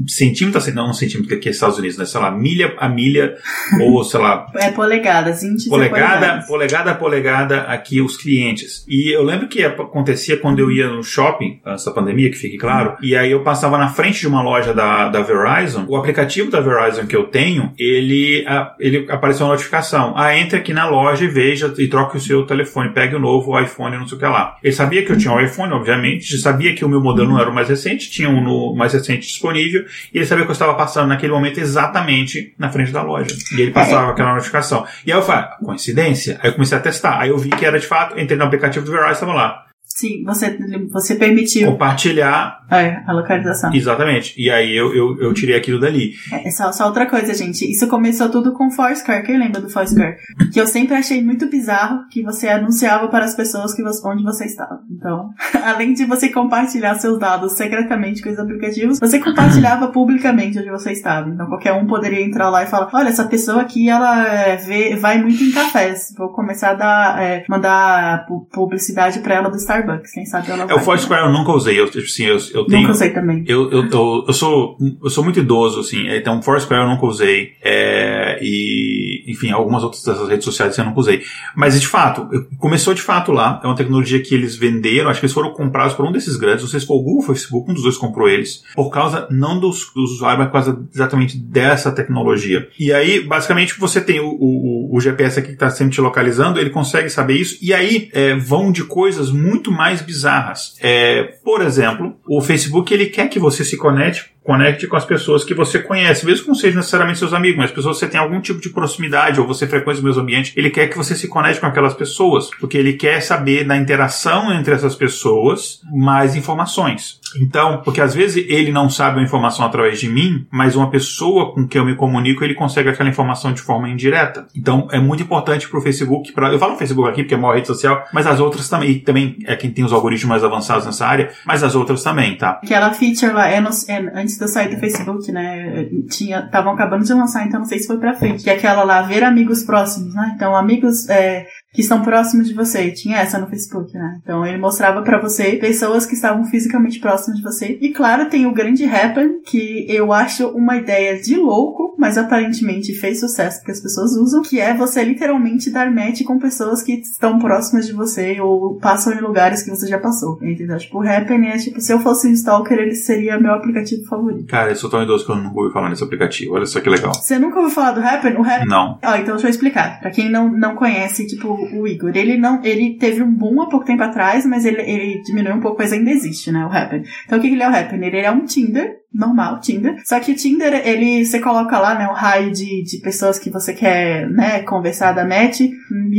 centímetro, não um centímetro que aqui é Estados Unidos, né? Sei lá, milha a milha [LAUGHS] ou, sei lá...
É polegadas,
índice polegada, polegada a polegada aqui os clientes. E eu lembro que acontecia quando eu ia no shopping, antes da pandemia, que fique claro, e aí eu passava na frente de uma loja da, da Verizon, o aplicativo da Verizon que eu tenho, ele, ele apareceu uma notificação. Ah, entre aqui na loja e veja e troque o seu telefone, pegue o novo iPhone, não sei o que lá. Ele sabia que eu tinha um iPhone, obviamente, sabia que o meu modelo não era o mais recente, tinha um no mais recente disponível, e ele sabia que eu estava passando naquele momento exatamente na frente da loja. E ele passava aquela notificação. E aí eu falei, coincidência? Aí eu comecei a testar. Aí eu vi que era de fato, entrei no aplicativo do Verizon e estava lá.
Sim, você, você permitiu.
Compartilhar.
É, a localização.
Exatamente. E aí eu, eu, eu tirei aquilo dali.
É, só, só outra coisa, gente. Isso começou tudo com Foursquare. Quem lembra do Foursquare? Que eu sempre achei muito bizarro que você anunciava para as pessoas que você, onde você estava. Então, [LAUGHS] além de você compartilhar seus dados secretamente com os aplicativos, você compartilhava [LAUGHS] publicamente onde você estava. Então, qualquer um poderia entrar lá e falar: olha, essa pessoa aqui, ela é, vê, vai muito em cafés. Vou começar a dar, é, mandar publicidade para ela do Starbucks. Starbucks, quem sabe ela.
É, o Foursquare eu nunca usei, eu, assim, eu, eu tenho...
Nunca usei também.
Eu, eu, eu, eu, sou, eu sou muito idoso, assim, então o Foursquare eu nunca usei, é, e, enfim, algumas outras dessas redes sociais eu nunca usei. Mas, de fato, começou de fato lá, é uma tecnologia que eles venderam, acho que eles foram comprados por um desses grandes, não sei se foi o Google ou o Facebook, um dos dois comprou eles, por causa, não dos, dos usuários, mas por causa exatamente dessa tecnologia. E aí, basicamente, você tem o, o, o GPS aqui que está sempre te localizando, ele consegue saber isso, e aí é, vão de coisas muito mais bizarras. É, por exemplo, o Facebook ele quer que você se conecte conecte com as pessoas que você conhece, mesmo que não sejam necessariamente seus amigos, mas pessoas que você tem algum tipo de proximidade ou você frequenta o mesmo ambiente, ele quer que você se conecte com aquelas pessoas, porque ele quer saber da interação entre essas pessoas mais informações. Então, porque às vezes ele não sabe a informação através de mim, mas uma pessoa com quem eu me comunico, ele consegue aquela informação de forma indireta. Então, é muito importante para o Facebook, pra, eu falo Facebook aqui porque é a maior rede social, mas as outras também, também é quem tem os algoritmos mais avançados nessa área, mas as outras também, tá?
Aquela feature lá, é, no, é antes de eu sair do Facebook, né, estavam acabando de lançar, então não sei se foi pra frente, que é aquela lá, ver amigos próximos, né? Então, amigos, é, que estão próximos de você. Tinha essa no Facebook, né? Então ele mostrava para você pessoas que estavam fisicamente próximas de você. E claro, tem o grande Happen, que eu acho uma ideia de louco, mas aparentemente fez sucesso porque as pessoas usam, que é você literalmente dar match com pessoas que estão próximas de você ou passam em lugares que você já passou. Entendeu? Tipo, o Happen é tipo, se eu fosse um stalker, ele seria meu aplicativo favorito.
Cara, eu sou tão idoso que eu nunca ouvi falar nesse aplicativo. Olha só que legal.
Você nunca ouviu falar do Happen? O Happen...
Não.
Ó, então deixa eu explicar. Pra quem não, não conhece, tipo, o Igor. Ele não, ele teve um boom há pouco tempo atrás, mas ele, ele diminuiu um pouco, mas ainda existe, né, o Happen. Então o que, que ele é o Happen? Ele é um Tinder, normal, Tinder. Só que o Tinder, ele, você coloca lá, né, o raio de, de pessoas que você quer, né, conversar da match,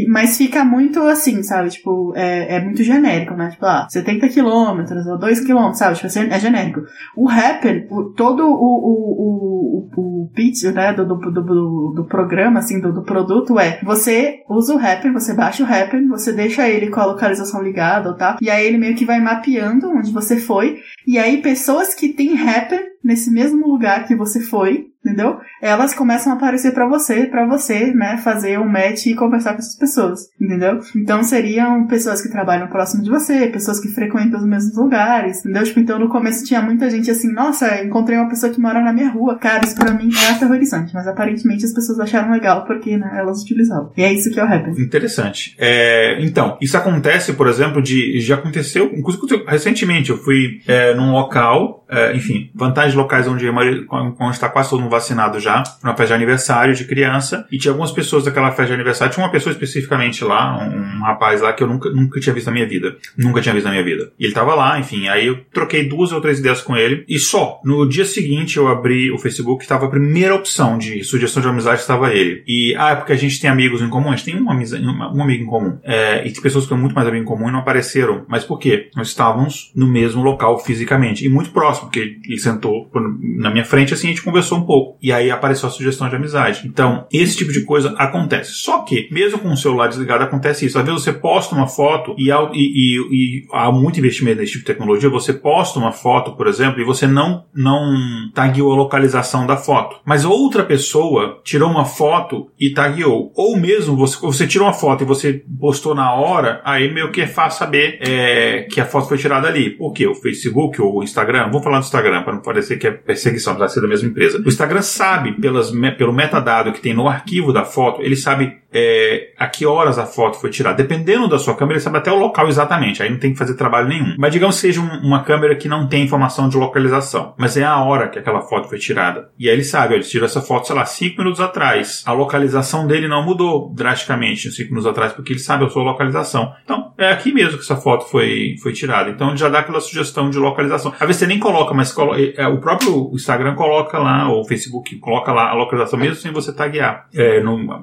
mas fica muito assim, sabe? Tipo, é, é muito genérico, né? Tipo, ah, 70 quilômetros ou 2 quilômetros, sabe? Tipo, assim, é genérico. O Happen, o, todo o, o, o, o, pitch, né, do, do, do, do programa, assim, do, do produto é, você usa o Happen, você baixa o Happen, você deixa ele com a localização ligada tal, e aí ele meio que vai mapeando onde você foi, e aí pessoas que têm Happen nesse mesmo lugar que você foi, entendeu? Elas começam a aparecer para você, para você, né, fazer um match e conversar com essas pessoas, entendeu? Então seriam pessoas que trabalham próximo de você, pessoas que frequentam os mesmos lugares, entendeu? Tipo, então no começo tinha muita gente assim, nossa, encontrei uma pessoa que mora na minha rua. Cara, isso pra mim é aterrorizante, mas aparentemente as pessoas acharam legal porque, né, elas utilizavam. E é isso que é o rap.
Interessante. É, então, isso acontece, por exemplo, de, já aconteceu, inclusive recentemente, eu fui é, num local, é, enfim, vantagens locais onde, onde está quase todo mundo vacinado já, numa festa de aniversário de criança, e tinha algumas pessoas daquela festa de aniversário, tinha uma pessoa especificamente lá, um, um rapaz lá que eu nunca, nunca tinha visto na minha vida. Nunca tinha visto na minha vida. E ele tava lá, enfim, aí eu troquei duas ou três ideias com ele, e só. No dia seguinte eu abri o Facebook, estava a primeira opção de sugestão de amizade, estava ele. E, ah, é porque a gente tem amigos em comum, a gente tem uma amizade, um amigo em comum. É, e tem pessoas que têm muito mais amigo em comum e não apareceram. Mas por quê? Nós estávamos no mesmo local fisicamente, e muito próximo, porque ele sentou na minha frente, assim, a gente conversou um pouco. E aí apareceu a sugestão de amizade. Então, esse tipo de coisa acontece. Só que, mesmo com o celular desligado, acontece isso. Às vezes você posta uma foto e, e, e, e há muito investimento nesse tipo de tecnologia. Você posta uma foto, por exemplo, e você não, não tagueou a localização da foto. Mas outra pessoa tirou uma foto e tagueou. Ou mesmo você, você tirou uma foto e você postou na hora, aí meio que é fácil saber é, que a foto foi tirada ali. Por quê? O Facebook ou o Instagram? Vamos falar do Instagram, para não parecer que é perseguição, de ser da mesma empresa. O Instagram sabe, pelas, pelo metadado que tem no arquivo da foto, ele sabe é, a que horas a foto foi tirada. Dependendo da sua câmera, ele sabe até o local exatamente, aí não tem que fazer trabalho nenhum. Mas digamos que seja um, uma câmera que não tem informação de localização, mas é a hora que aquela foto foi tirada. E aí ele sabe, ele tirou essa foto, sei lá, 5 minutos atrás. A localização dele não mudou drasticamente 5 minutos atrás, porque ele sabe a sua localização. Então, é aqui mesmo que essa foto foi, foi tirada. Então ele já dá aquela sugestão de localização. Às vezes você nem coloca, mas colo é, é, o próprio Instagram coloca lá, ou o Facebook coloca lá a localização mesmo sem você taguear. É,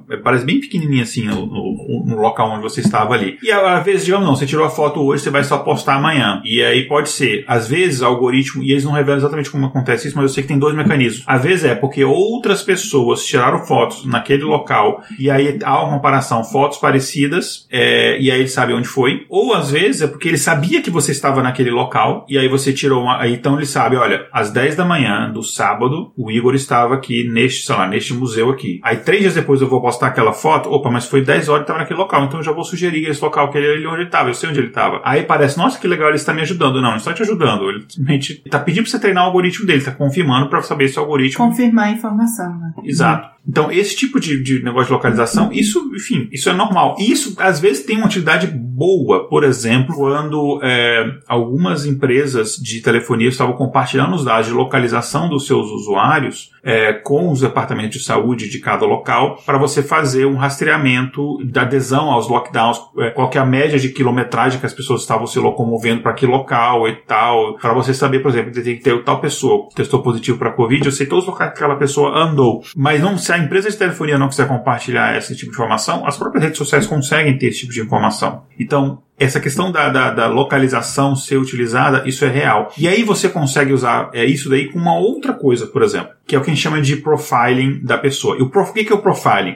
é, parece bem pequenininho assim no, no, no, local onde você estava ali. E às vezes, digamos, não, você tirou a foto hoje, você vai só postar amanhã. E aí pode ser, às vezes, algoritmo, e eles não revelam exatamente como acontece isso, mas eu sei que tem dois mecanismos. Às vezes é porque outras pessoas tiraram fotos naquele local e aí há uma comparação, fotos parecidas, é, e aí ele sabe onde foi. Ou às vezes é porque ele sabia que você estava naquele local e aí você tirou uma. Aí, então ele sabe, olha, às 10 da manhã do sábado, o Igor estava aqui neste, sei lá, neste museu aqui. Aí três dias depois eu vou postar aquela foto, opa, mas foi 10 horas e estava naquele local, então eu já vou sugerir esse local que ele onde ele estava, eu sei onde ele estava. Aí parece, nossa, que legal, ele está me ajudando. Não, ele está te ajudando. Ele simplesmente está pedindo para você treinar o algoritmo dele, está confirmando para saber se o algoritmo.
Confirmar a informação, né?
Exato. Então, esse tipo de, de negócio de localização, isso, enfim, isso é normal. E isso, às vezes, tem uma utilidade boa. Por exemplo, quando é, algumas empresas de telefonia estavam compartilhando os dados de localização dos seus usuários é, com os departamentos de saúde de cada local para você fazer um rastreamento da adesão aos lockdowns, é, qual que é a média de quilometragem que as pessoas estavam se locomovendo para aquele local e tal, para você saber, por exemplo, tem que ter tal pessoa testou positivo para Covid, eu sei todos os locais que aquela pessoa andou, mas não se a empresa de telefonia não quiser compartilhar esse tipo de informação, as próprias redes sociais conseguem ter esse tipo de informação. Então, essa questão da, da, da, localização ser utilizada, isso é real. E aí você consegue usar é, isso daí com uma outra coisa, por exemplo, que é o que a gente chama de profiling da pessoa. E o, prof, o que é o profiling?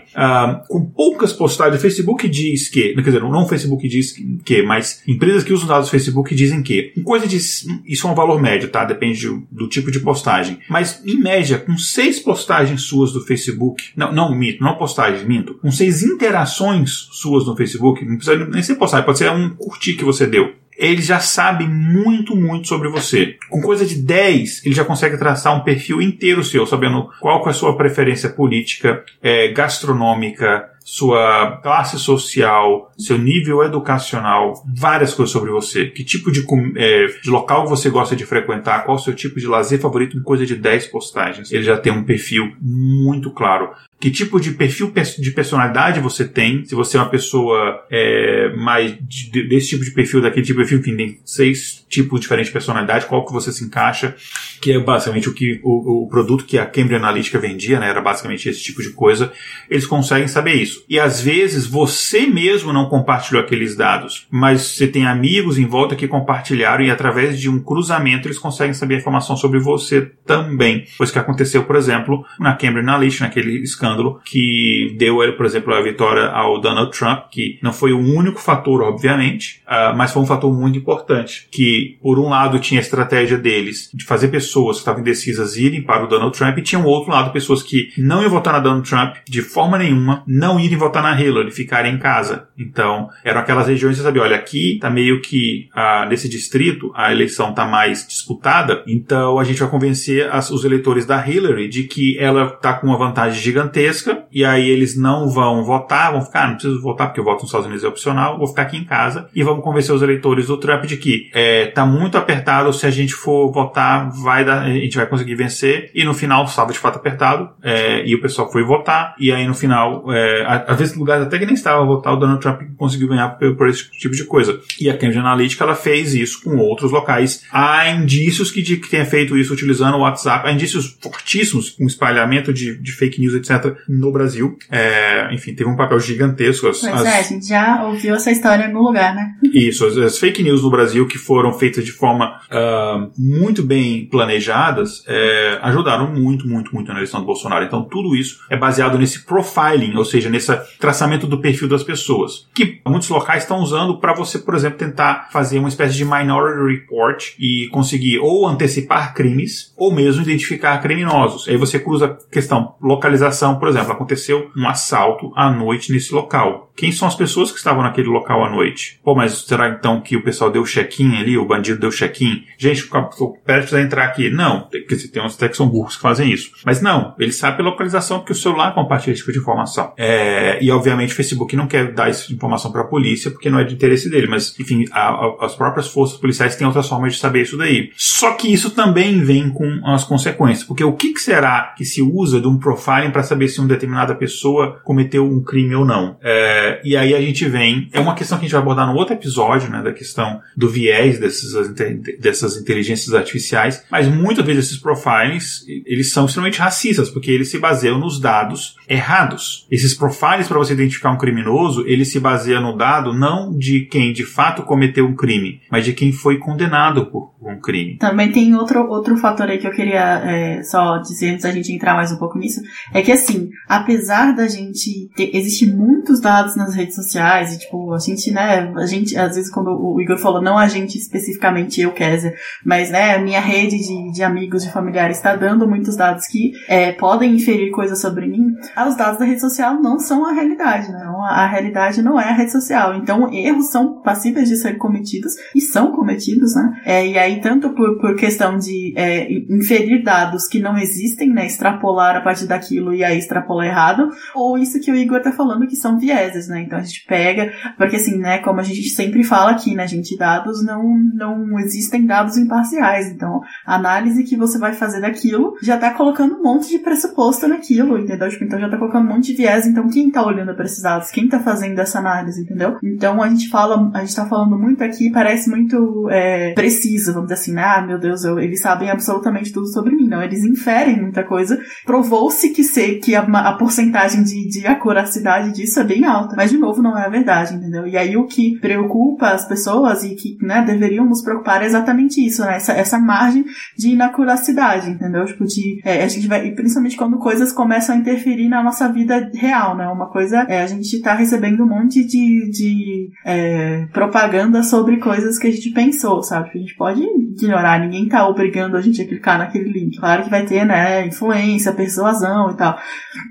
Com poucas postagens, o Facebook diz que, quer dizer, não o Facebook diz que, mas empresas que usam dados do Facebook dizem que, coisa de, isso é um valor médio, tá? Depende do, do tipo de postagem. Mas, em média, com seis postagens suas do Facebook, não, não, mito, não postagens, minto, com seis interações suas no Facebook, não precisa nem ser postagem, pode ser um curtir que você deu. Ele já sabe muito, muito sobre você. Com coisa de 10, ele já consegue traçar um perfil inteiro seu, sabendo qual é a sua preferência política, é, gastronômica, sua classe social, seu nível educacional, várias coisas sobre você. Que tipo de, é, de local você gosta de frequentar, qual o seu tipo de lazer favorito em coisa de 10 postagens. Ele já tem um perfil muito claro. Que tipo de perfil de personalidade você tem, se você é uma pessoa é, mais de, desse tipo de perfil, daquele tipo de perfil, enfim, tem seis tipos diferentes de personalidade, qual que você se encaixa, que é basicamente o que o, o produto que a Cambridge Analytica vendia, né, era basicamente esse tipo de coisa, eles conseguem saber isso. E às vezes você mesmo não compartilhou aqueles dados, mas você tem amigos em volta que compartilharam e através de um cruzamento eles conseguem saber a informação sobre você também. Isso que aconteceu, por exemplo, na Cambridge Analytica, naquele escândalo que deu, por exemplo, a vitória ao Donald Trump, que não foi o único fator, obviamente, uh, mas foi um fator muito importante, que por um lado tinha a estratégia deles de fazer pessoas que estavam indecisas irem para o Donald Trump e tinha um outro lado pessoas que não iam votar na Donald Trump de forma nenhuma, não irem votar na Hillary, ficarem em casa. Então, eram aquelas regiões que você sabia, olha, aqui tá meio que uh, nesse distrito a eleição tá mais disputada, então a gente vai convencer as, os eleitores da Hillary de que ela tá com uma vantagem gigantesca e aí eles não vão votar, vão ficar, ah, não preciso votar porque o voto nos Estados Unidos é opcional, vou ficar aqui em casa e vamos convencer os eleitores do Trump de que é, tá muito apertado, se a gente for votar, vai dar, a gente vai conseguir vencer e no final estava de fato apertado é, e o pessoal foi votar e aí no final, é, às vezes lugares até que nem estava a votar, o Donald Trump conseguiu ganhar por, por, esse tipo de coisa. E a Cambridge Analytica ela fez isso com outros locais. Há indícios que, de, que tenha feito isso utilizando o WhatsApp, há indícios fortíssimos com espalhamento de, de fake news, etc., no Brasil. É, enfim, teve um papel gigantesco.
As, pois as... é, a gente já ouviu essa história no lugar, né?
Isso, as, as fake news no Brasil que foram feitas de forma uh, muito bem planejadas é, ajudaram muito, muito, muito na eleição do Bolsonaro. Então, tudo isso é baseado nesse profiling, ou seja, nesse traçamento do perfil das pessoas, que muitos locais estão usando para você, por exemplo, tentar fazer uma espécie de minority report e conseguir ou antecipar crimes ou mesmo identificar criminosos. Aí você cruza a questão localização, por exemplo, aconteceu um assalto à noite nesse local. Quem são as pessoas que estavam naquele local à noite? Pô, mas será então que o pessoal deu check-in ali, o bandido deu check-in? Gente, o prestes entrar aqui. Não, porque tem uns até que são burros que fazem isso. Mas não, ele sabe a localização porque o celular compartilha esse tipo de informação. É, e obviamente o Facebook não quer dar essa informação para a polícia porque não é de interesse dele, mas enfim, a, a, as próprias forças policiais têm outras formas de saber isso daí. Só que isso também vem com as consequências, porque o que, que será que se usa de um profiling para saber se uma determinada pessoa cometeu um crime ou não? É, e aí a gente vem, é uma questão que a gente vai abordar no outro episódio, né, da questão do viés dessas, dessas inteligências artificiais, mas muitas vezes esses profilings, eles são extremamente racistas, porque eles se baseiam nos dados errados. Esses profiles para você identificar um criminoso, ele se baseia no dado não de quem de fato cometeu um crime, mas de quem foi condenado por um crime.
Também tem outro, outro fator aí que eu queria é, só dizer antes da gente entrar mais um pouco nisso, é que assim, apesar da gente ter, existe muitos dados nas redes sociais, e tipo, a gente, né, a gente, às vezes quando o Igor falou, não a gente especificamente, eu, Kézia, mas né, a minha rede de, de amigos, de familiares está dando muitos dados que é, podem inferir coisas sobre mim, os dados da rede social não são a realidade, né? A realidade não é a rede social. Então, erros são passíveis de ser cometidos e são cometidos, né? É, e aí, tanto por, por questão de é, inferir dados que não existem, né? Extrapolar a partir daquilo e aí extrapolar errado, ou isso que o Igor tá falando que são vieses, né? Então a gente pega, porque assim, né? Como a gente sempre fala aqui, né, gente? Dados não, não existem dados imparciais. Então, a análise que você vai fazer daquilo já tá colocando um monte de pressuposto naquilo, entendeu? Tipo, então já tá colocando um monte de viés. Então, quem tá olhando para esses dados? Quem tá fazendo essa análise, entendeu? Então, a gente fala, a gente tá falando muito aqui, parece muito é, preciso, vamos dizer assim, né? ah, meu Deus, eu, eles sabem absolutamente tudo sobre mim. Não, eles inferem muita coisa. Provou-se que sei que a, a porcentagem de, de acuracidade disso é bem alta. Mas, de novo, não é a verdade, entendeu? E aí, o que preocupa as pessoas e que, né, deveriam nos preocupar é exatamente isso, né? Essa, essa margem de inacuracidade, entendeu? Tipo, de, é, a gente vai, e principalmente quando coisas começam a interferir na nossa vida real, né? Uma coisa é a gente tá recebendo um monte de, de é, propaganda sobre coisas que a gente pensou, sabe? A gente pode ignorar, ninguém tá obrigando a gente a clicar naquele link. Claro que vai ter, né, influência, persuasão e tal.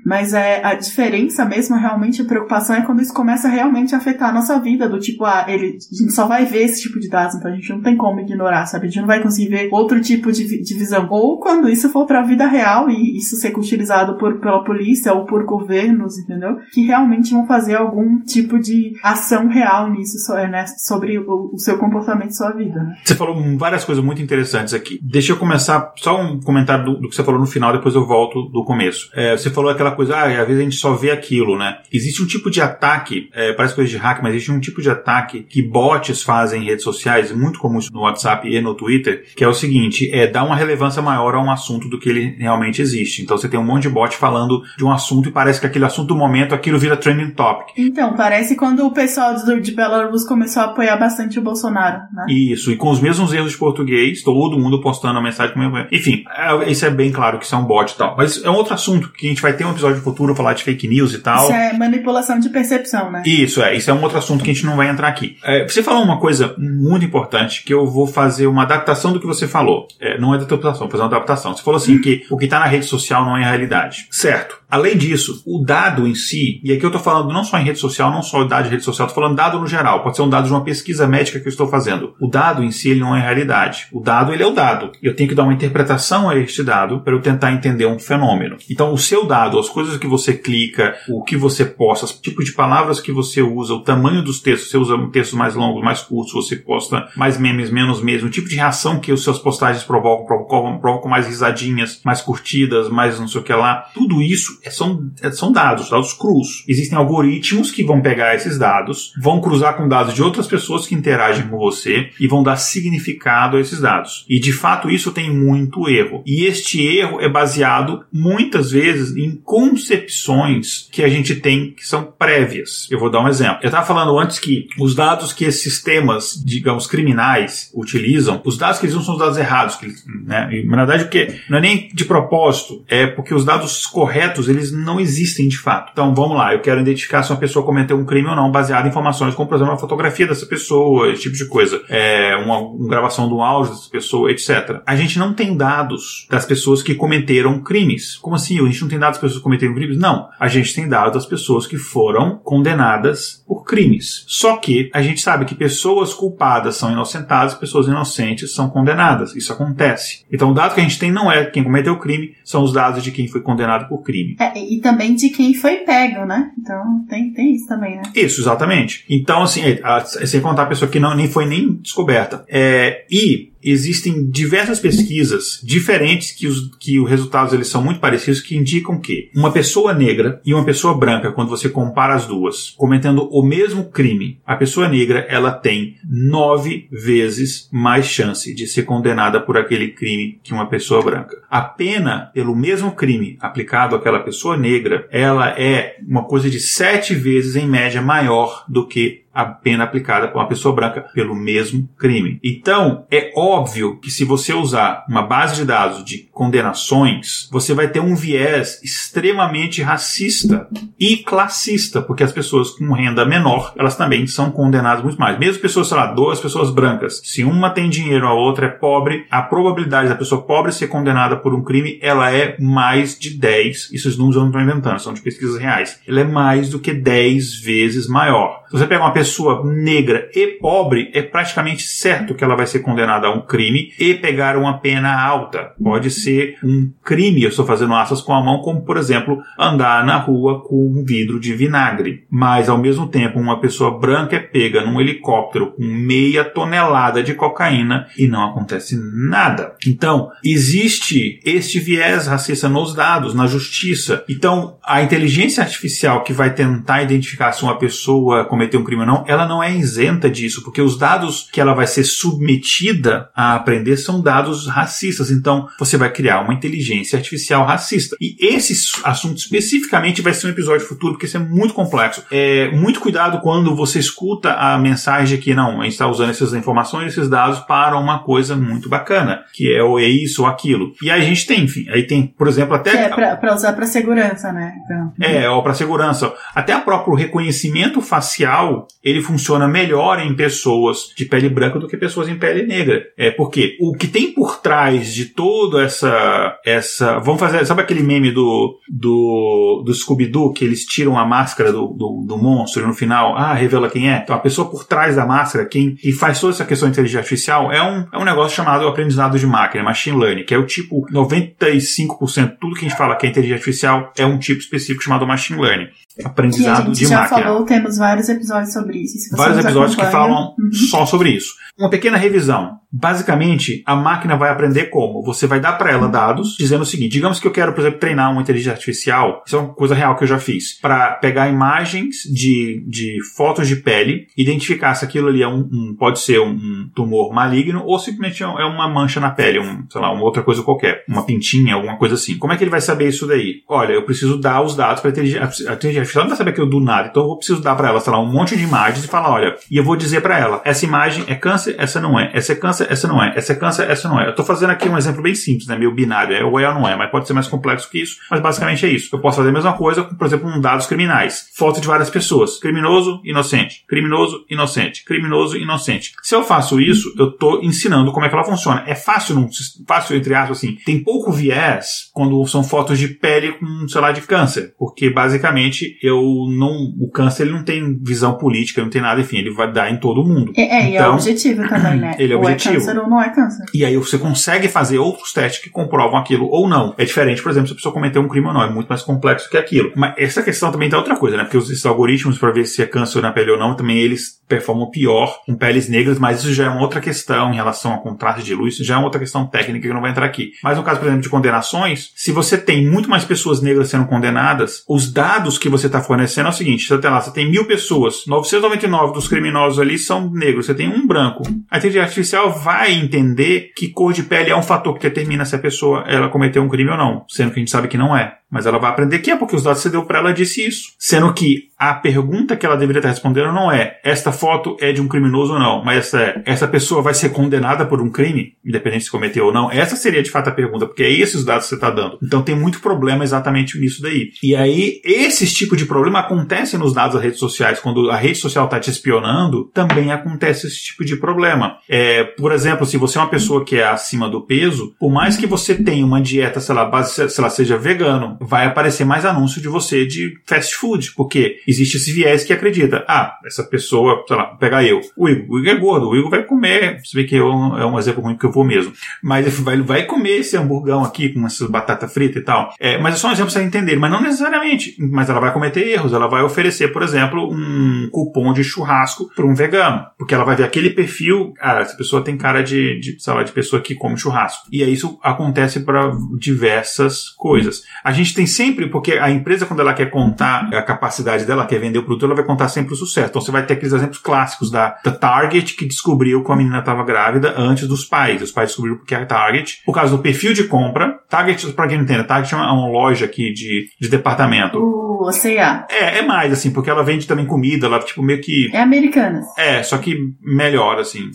Mas é, a diferença mesmo, realmente, a preocupação é quando isso começa realmente a afetar a nossa vida, do tipo, ah, ele, a gente só vai ver esse tipo de dados, então a gente não tem como ignorar, sabe? A gente não vai conseguir ver outro tipo de, de visão. Ou quando isso for pra vida real e isso ser utilizado por, pela polícia ou por governos, entendeu? Que realmente vão fazer algum tipo de ação real nisso, né? Sobre o, o seu comportamento e sua vida, né?
Você falou várias coisas muito interessantes aqui. Deixa eu começar só um comentário do, do que você falou no final, depois eu volto do começo. É, você falou falou aquela coisa, ah, às vezes a gente só vê aquilo, né? Existe um tipo de ataque, é, parece coisa de hack, mas existe um tipo de ataque que bots fazem em redes sociais, muito comum no WhatsApp e no Twitter, que é o seguinte, é dar uma relevância maior a um assunto do que ele realmente existe. Então você tem um monte de bot falando de um assunto e parece que aquele assunto do momento, aquilo vira trending topic.
Então, parece quando o pessoal de Belarus começou a apoiar bastante o Bolsonaro, né?
Isso, e com os mesmos erros de português, todo mundo postando a mensagem. Enfim, é, isso é bem claro que isso é um bot e tal. Mas é um outro assunto que a gente vai ter um episódio futuro falar de fake news e tal.
Isso é manipulação de percepção, né?
Isso, é. Isso é um outro assunto que a gente não vai entrar aqui. É, você falou uma coisa muito importante que eu vou fazer uma adaptação do que você falou. É, não é adaptação, vou fazer uma adaptação. Você falou assim que o que está na rede social não é a realidade. Certo. Além disso, o dado em si, e aqui eu estou falando não só em rede social, não só dado de rede social, estou falando dado no geral. Pode ser um dado de uma pesquisa médica que eu estou fazendo. O dado em si ele não é realidade. O dado ele é o dado. Eu tenho que dar uma interpretação a este dado para eu tentar entender um fenômeno. Então, o seu dado, as coisas que você clica, o que você posta, os tipos de palavras que você usa, o tamanho dos textos, você usa textos mais longos, mais curtos, você posta mais memes, menos memes, o tipo de reação que os seus postagens provocam, provocam, provocam mais risadinhas, mais curtidas, mais não sei o que lá. Tudo isso são, é, são dados, dados crus. Existem algoritmos que vão pegar esses dados, vão cruzar com dados de outras pessoas que interagem com você e vão dar significado a esses dados. E de fato isso tem muito erro. E este erro é baseado muitas vezes em concepções que a gente tem que são prévias. Eu vou dar um exemplo. Eu estava falando antes que os dados que esses sistemas, digamos, criminais utilizam, os dados que eles usam são os dados errados. Que, né? E, na verdade, porque não é nem de propósito, é porque os dados corretos eles não existem de fato. Então vamos lá, eu quero identificar se uma pessoa cometeu um crime ou não, baseado em informações como, por exemplo, a fotografia dessa pessoa, esse tipo de coisa, é, uma, uma gravação do áudio dessa pessoa, etc. A gente não tem dados das pessoas que cometeram crimes. Como assim? A gente não tem dados das pessoas que cometeram crimes? Não. A gente tem dados das pessoas que foram condenadas por crimes. Só que a gente sabe que pessoas culpadas são inocentadas, pessoas inocentes são condenadas. Isso acontece. Então o dado que a gente tem não é quem cometeu o crime, são os dados de quem foi condenado por crime.
É, e também de quem foi pego, né? Então tem, tem isso também, né?
Isso, exatamente. Então, assim, é, sem contar a pessoa que não, nem foi nem descoberta. É, e existem diversas pesquisas diferentes que os, que os resultados eles são muito parecidos que indicam que uma pessoa negra e uma pessoa branca, quando você compara as duas, cometendo o mesmo crime, a pessoa negra ela tem nove vezes mais chance de ser condenada por aquele crime que uma pessoa branca. A pena pelo mesmo crime aplicado àquela pessoa negra, ela é uma coisa de sete vezes em média maior do que a pena aplicada por uma pessoa branca pelo mesmo crime. Então, é óbvio que se você usar uma base de dados de condenações, você vai ter um viés extremamente racista e classista, porque as pessoas com renda menor, elas também são condenadas muito mais. Mesmo pessoas, sei lá, duas pessoas brancas, se uma tem dinheiro, a outra é pobre, a probabilidade da pessoa pobre ser condenada por um crime, ela é mais de 10. Isso os números eu não estou inventando, são de pesquisas reais. Ela é mais do que 10 vezes maior. Se você pega uma pessoa negra e pobre, é praticamente certo que ela vai ser condenada a um crime e pegar uma pena alta. Pode ser um crime, eu estou fazendo asas com a mão, como por exemplo, andar na rua com um vidro de vinagre. Mas ao mesmo tempo, uma pessoa branca é pega num helicóptero com meia tonelada de cocaína e não acontece nada. Então, existe este viés racista nos dados, na justiça. Então, a inteligência artificial que vai tentar identificar se uma pessoa cometer um crime ou não, ela não é isenta disso, porque os dados que ela vai ser submetida a aprender são dados racistas. Então, você vai criar uma inteligência artificial racista. E esse assunto especificamente vai ser um episódio futuro, porque isso é muito complexo. É muito cuidado quando você escuta a mensagem que não, a gente está usando essas informações, esses dados para uma coisa muito bacana, que é ou é isso ou aquilo. E aí a gente tem, enfim, aí tem, por exemplo, até.
Que é para usar para segurança, né? Então,
é, ou para segurança. Até o próprio reconhecimento facial ele funciona melhor em pessoas de pele branca do que pessoas em pele negra. É porque o que tem por trás de toda essa essa, vamos fazer, sabe aquele meme do do, do Scooby Doo que eles tiram a máscara do, do, do, monstro e no final, ah, revela quem é. Então a pessoa por trás da máscara, quem e faz toda essa questão de inteligência artificial é um é um negócio chamado aprendizado de máquina, machine learning, que é o tipo 95% tudo que a gente fala que é inteligência artificial é um tipo específico chamado machine learning aprendizado de
já
máquina.
falou, temos vários episódios sobre isso.
vários episódios que falam uhum. só sobre isso. Uma pequena revisão. Basicamente, a máquina vai aprender como? Você vai dar para ela dados dizendo o seguinte: digamos que eu quero, por exemplo, treinar uma inteligência artificial, isso é uma coisa real que eu já fiz, para pegar imagens de, de fotos de pele, identificar se aquilo ali é um, um pode ser um tumor maligno ou simplesmente é, é uma mancha na pele, um, sei lá, uma outra coisa qualquer, uma pintinha, alguma coisa assim. Como é que ele vai saber isso daí? Olha, eu preciso dar os dados para a inteligência artificial, não vai saber aquilo do nada, então eu preciso dar para ela, sei lá, um monte de imagens e falar, olha, e eu vou dizer para ela, essa imagem é câncer, essa não é, essa é câncer, essa não é, essa é câncer, essa não é. Eu tô fazendo aqui um exemplo bem simples, né, meio binário, é ou é ou não é, mas pode ser mais complexo que isso, mas basicamente é isso. Eu posso fazer a mesma coisa com, por exemplo, um dados criminais. Foto de várias pessoas. Criminoso, inocente. Criminoso, inocente. Criminoso, inocente. Se eu faço isso, eu tô ensinando como é que ela funciona. É fácil, não, fácil entre aspas, assim. Tem pouco viés quando são fotos de pele com, sei lá, de câncer. Porque basicamente eu não, o câncer ele não tem visão política, não tem nada, enfim, ele vai dar em todo mundo.
É, é, então, e é objetivo também, né? [CLEARS THROAT]
Ele é
ou
objetivo.
é câncer ou não é câncer.
E aí você consegue fazer outros testes que comprovam aquilo ou não. É diferente, por exemplo, se a pessoa cometeu um crime ou não, é muito mais complexo que aquilo. Mas essa questão também tem outra coisa, né? Porque esses algoritmos para ver se é câncer na pele ou não, também eles performam pior com peles negras, mas isso já é uma outra questão em relação ao contraste de luz, isso já é uma outra questão técnica que não vai entrar aqui. Mas no caso, por exemplo, de condenações, se você tem muito mais pessoas negras sendo condenadas, os dados que você está fornecendo é o seguinte: você tem lá, você tem mil pessoas, 999 dos criminosos ali são negros, você tem um branco. A inteligência artificial vai entender que cor de pele é um fator que determina se a pessoa ela cometeu um crime ou não, sendo que a gente sabe que não é. Mas ela vai aprender que é porque os dados que você deu para ela disse isso. Sendo que a pergunta que ela deveria estar respondendo não é esta foto é de um criminoso ou não, mas essa é essa pessoa vai ser condenada por um crime, independente se cometeu ou não. Essa seria de fato a pergunta, porque é esses dados que você está dando. Então tem muito problema exatamente nisso daí. E aí, esses tipos de problema acontecem nos dados das redes sociais. Quando a rede social está te espionando, também acontece esse tipo de problema. É, por exemplo, se você é uma pessoa que é acima do peso, por mais que você tenha uma dieta, sei lá, base, sei lá, seja vegano, vai aparecer mais anúncio de você de fast food, porque existe esse viés que acredita, ah, essa pessoa, sei lá, pegar eu, o Igor, o Igor é gordo, o Igor vai comer, você vê que eu, é um exemplo ruim que eu vou mesmo, mas ele vai, vai comer esse hamburgão aqui com essas batata frita e tal. É, mas é só um exemplo para você entender, mas não necessariamente, mas ela vai cometer erros, ela vai oferecer, por exemplo, um cupom de churrasco para um vegano, porque ela vai ver aquele perfil, ah, essa pessoa tem cara de, de, sei lá, de pessoa que come churrasco. E isso acontece para diversas coisas. A gente tem sempre, porque a empresa, quando ela quer contar a capacidade dela, quer vender o produto, ela vai contar sempre o sucesso. Então você vai ter aqueles exemplos clássicos da, da Target, que descobriu que a menina estava grávida antes dos pais. Os pais descobriram é a Target. Por causa do perfil de compra, Target, para quem não entende, Target é uma, uma, loja aqui de, de departamento.
O C&A.
É, é mais, assim, porque ela vende também comida, ela, tipo, meio que...
É Americanas.
É, só que melhor, assim,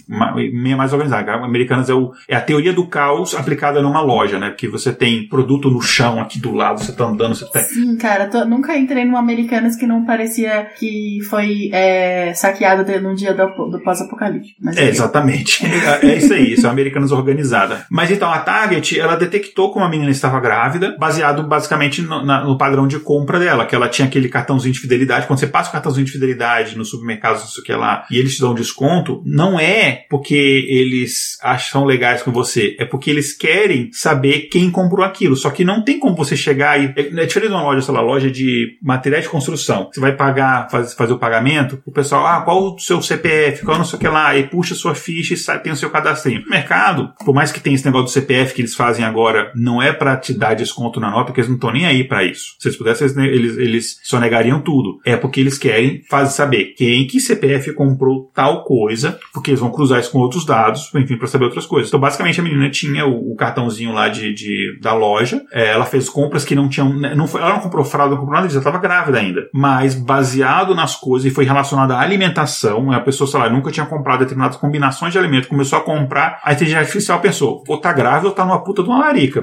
meio mais organizada. Americanas é, o, é a teoria do caos aplicada numa loja, né? Porque você tem produto no chão aqui do lado, você tá andando, você tem...
Sim, cara, tô, nunca entrei numa Americanas que não parecia que foi é, saqueada num dia do, do pós-apocalipse.
É, exatamente. [LAUGHS] É, é, isso aí, isso é Americanas organizada. Mas então, a Target, ela detectou como a menina estava grávida, baseado basicamente no, na, no padrão de compra dela, que ela tinha aquele cartãozinho de fidelidade. Quando você passa o cartãozinho de fidelidade no supermercado, não sei o que lá, e eles te dão desconto, não é porque eles acham legais com você, é porque eles querem saber quem comprou aquilo. Só que não tem como você chegar e. É, é diferente de uma loja, sei lá, loja de materiais de construção. Você vai pagar, faz, fazer o pagamento, o pessoal, ah, qual o seu CPF, qual não sei o que lá, e puxa sua ficha e sai, tem o seu cadastrinho. No mercado, por mais que tenha esse negócio do CPF que eles fazem agora, não é para te dar desconto na nota, porque eles não estão nem aí para isso. Se eles pudessem, eles, eles só negariam tudo. É porque eles querem fazer saber quem que CPF comprou tal coisa, porque eles vão cruzar isso com outros dados, enfim, para saber outras coisas. Então, basicamente, a menina tinha o, o cartãozinho lá de, de da loja, é, ela fez compras que não tinham, né, não foi, ela não comprou fralda, não comprou nada ela estava grávida ainda. Mas baseado nas coisas e foi relacionado à alimentação, a pessoa, sei lá, nunca tinha comprado determinadas combinações de alimentos, começou a comprar, a inteligência artificial pensou, ou tá grávida ou tá numa puta de uma larica.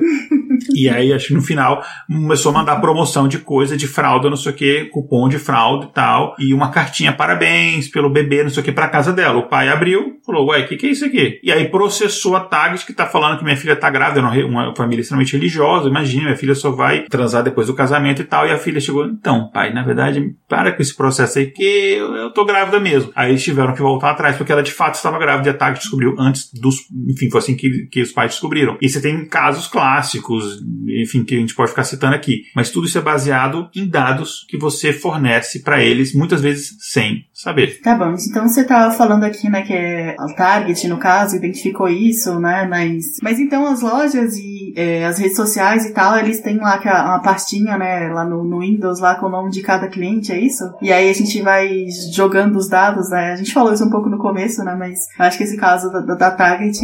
E aí, acho que no final, começou a mandar promoção de coisa, de fralda, não sei o que, cupom de fralda e tal, e uma cartinha parabéns pelo bebê, não sei o que, pra casa dela. O pai abriu, falou, ué, o que, que é isso aqui? E aí processou a Target que tá falando que minha filha tá grávida, uma família extremamente religiosa, imagina, minha filha só vai transar depois do casamento e tal, e a filha chegou, então, pai, na verdade, para com esse processo aí, que eu, eu tô grávida mesmo. Aí eles tiveram que voltar atrás, porque ela de fato estava grávida, e a Target descobriu antes dos, enfim, foi assim que, que os pais descobriram. E você tem casos clássicos, aplicativos, enfim, que a gente pode ficar citando aqui. Mas tudo isso é baseado em dados que você fornece para eles, muitas vezes sem saber.
Tá bom, então você tá falando aqui, né, que é o Target, no caso, identificou isso, né, mas... Mas então as lojas e é, as redes sociais e tal, eles têm lá uma pastinha, né, lá no, no Windows, lá com o nome de cada cliente, é isso? E aí a gente vai jogando os dados, né, a gente falou isso um pouco no começo, né, mas acho que esse caso da, da Target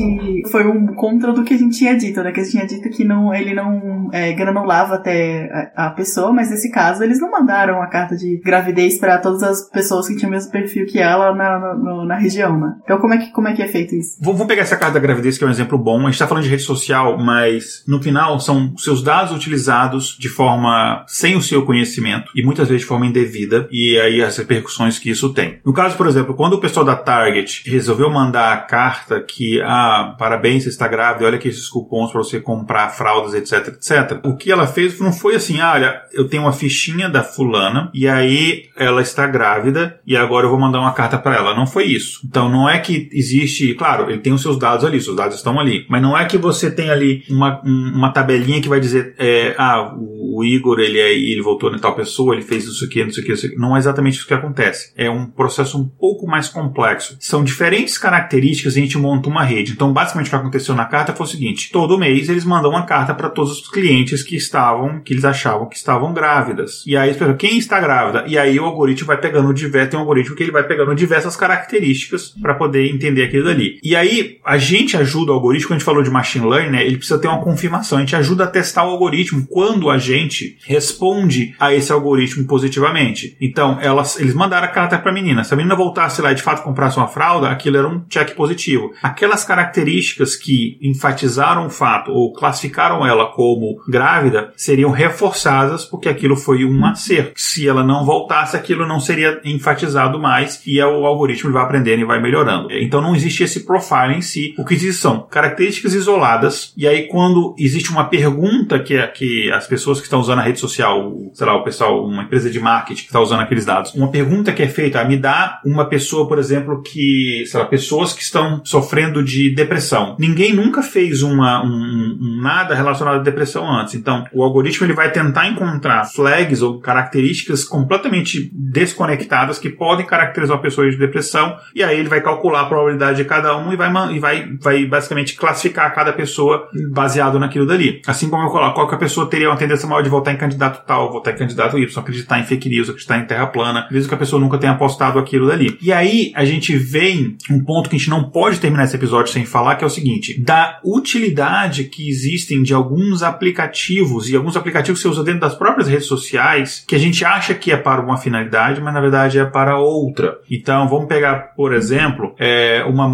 foi um contra do que a gente tinha dito, né, que a gente tinha dito que não, ele não é, granulava até a, a pessoa, mas nesse caso eles não mandaram a carta de gravidez para todas as pessoas que tinham o mesmo perfil que ela na, na, na região, né? Então como é que, como é, que é feito isso?
Vamos pegar essa carta da gravidez, que é um exemplo bom. A gente está falando de rede social, mas no final são seus dados utilizados de forma sem o seu conhecimento e muitas vezes de forma indevida, e aí as repercussões que isso tem. No caso, por exemplo, quando o pessoal da Target resolveu mandar a carta que, ah, parabéns, você está grávida, olha aqui esses cupons para você comprar fraldas, etc, etc. O que ela fez não foi assim, ah, olha, eu tenho uma fichinha da fulana e aí ela está grávida e agora eu vou mandar uma carta para ela. Não foi isso. Então não é que existe, claro, ele tem os seus dados ali, seus dados estão ali, mas não é que você tem ali uma, uma tabelinha que vai dizer, é, ah, o Igor ele é, ele voltou na tal pessoa, ele fez isso aqui, não sei o que, isso aqui. Não é exatamente isso que acontece. É um processo um pouco mais complexo. São diferentes características e a gente monta uma rede. Então, basicamente, o que aconteceu na carta foi o seguinte: todo mês eles mandam uma carta para todos os clientes que estavam, que eles achavam que estavam grávidas. E aí eles quem está grávida? E aí o algoritmo vai pegando diversos, tem um algoritmo que ele vai pegando diversas características para poder entender aquilo dali. E aí a gente ajuda o algoritmo, quando a gente falou de machine learning, né, ele precisa ter uma confirmação. A gente ajuda a testar o algoritmo quando a gente responde a esse algoritmo positivamente. Então, elas, eles mandaram a carta para a menina. Se a menina voltasse lá e de fato comprasse uma fralda, aquilo era um check positivo. Aquelas características que enfatizaram o fato ou classificaram ela como grávida seriam reforçadas porque aquilo foi um acerto. Se ela não voltasse, aquilo não seria enfatizado mais e o algoritmo vai aprendendo e vai melhorando. Então não existe esse profile em si. O que existe são características isoladas e aí quando existe uma pergunta que, que as pessoas que estão usando a rede social, sei lá, o pessoal, uma empresa de marketing que está usando aqueles dados, uma pergunta que é feita, ah, me dá uma pessoa, por exemplo, que, sei lá, pessoas que estão sofrendo de depressão. Ninguém nunca fez uma, um, um nada relacionado à depressão antes. Então, o algoritmo ele vai tentar encontrar flags ou características completamente desconectadas que podem caracterizar uma pessoa de depressão e aí ele vai calcular a probabilidade de cada um e vai, e vai, vai basicamente classificar cada pessoa baseado naquilo dali. Assim como eu coloco, qual que a pessoa teria uma tendência maior de votar em candidato tal, votar em candidato Y, acreditar em fake news, acreditar em terra plana, mesmo que a pessoa nunca tenha postado aquilo dali. E aí a gente vem um ponto que a gente não pode terminar esse episódio sem falar, que é o seguinte, da utilidade que existem de alguns aplicativos e alguns aplicativos que você usa dentro das próprias redes sociais, que a gente acha que é para uma finalidade, mas na verdade é para outra. Então vamos pegar, por exemplo, é, uma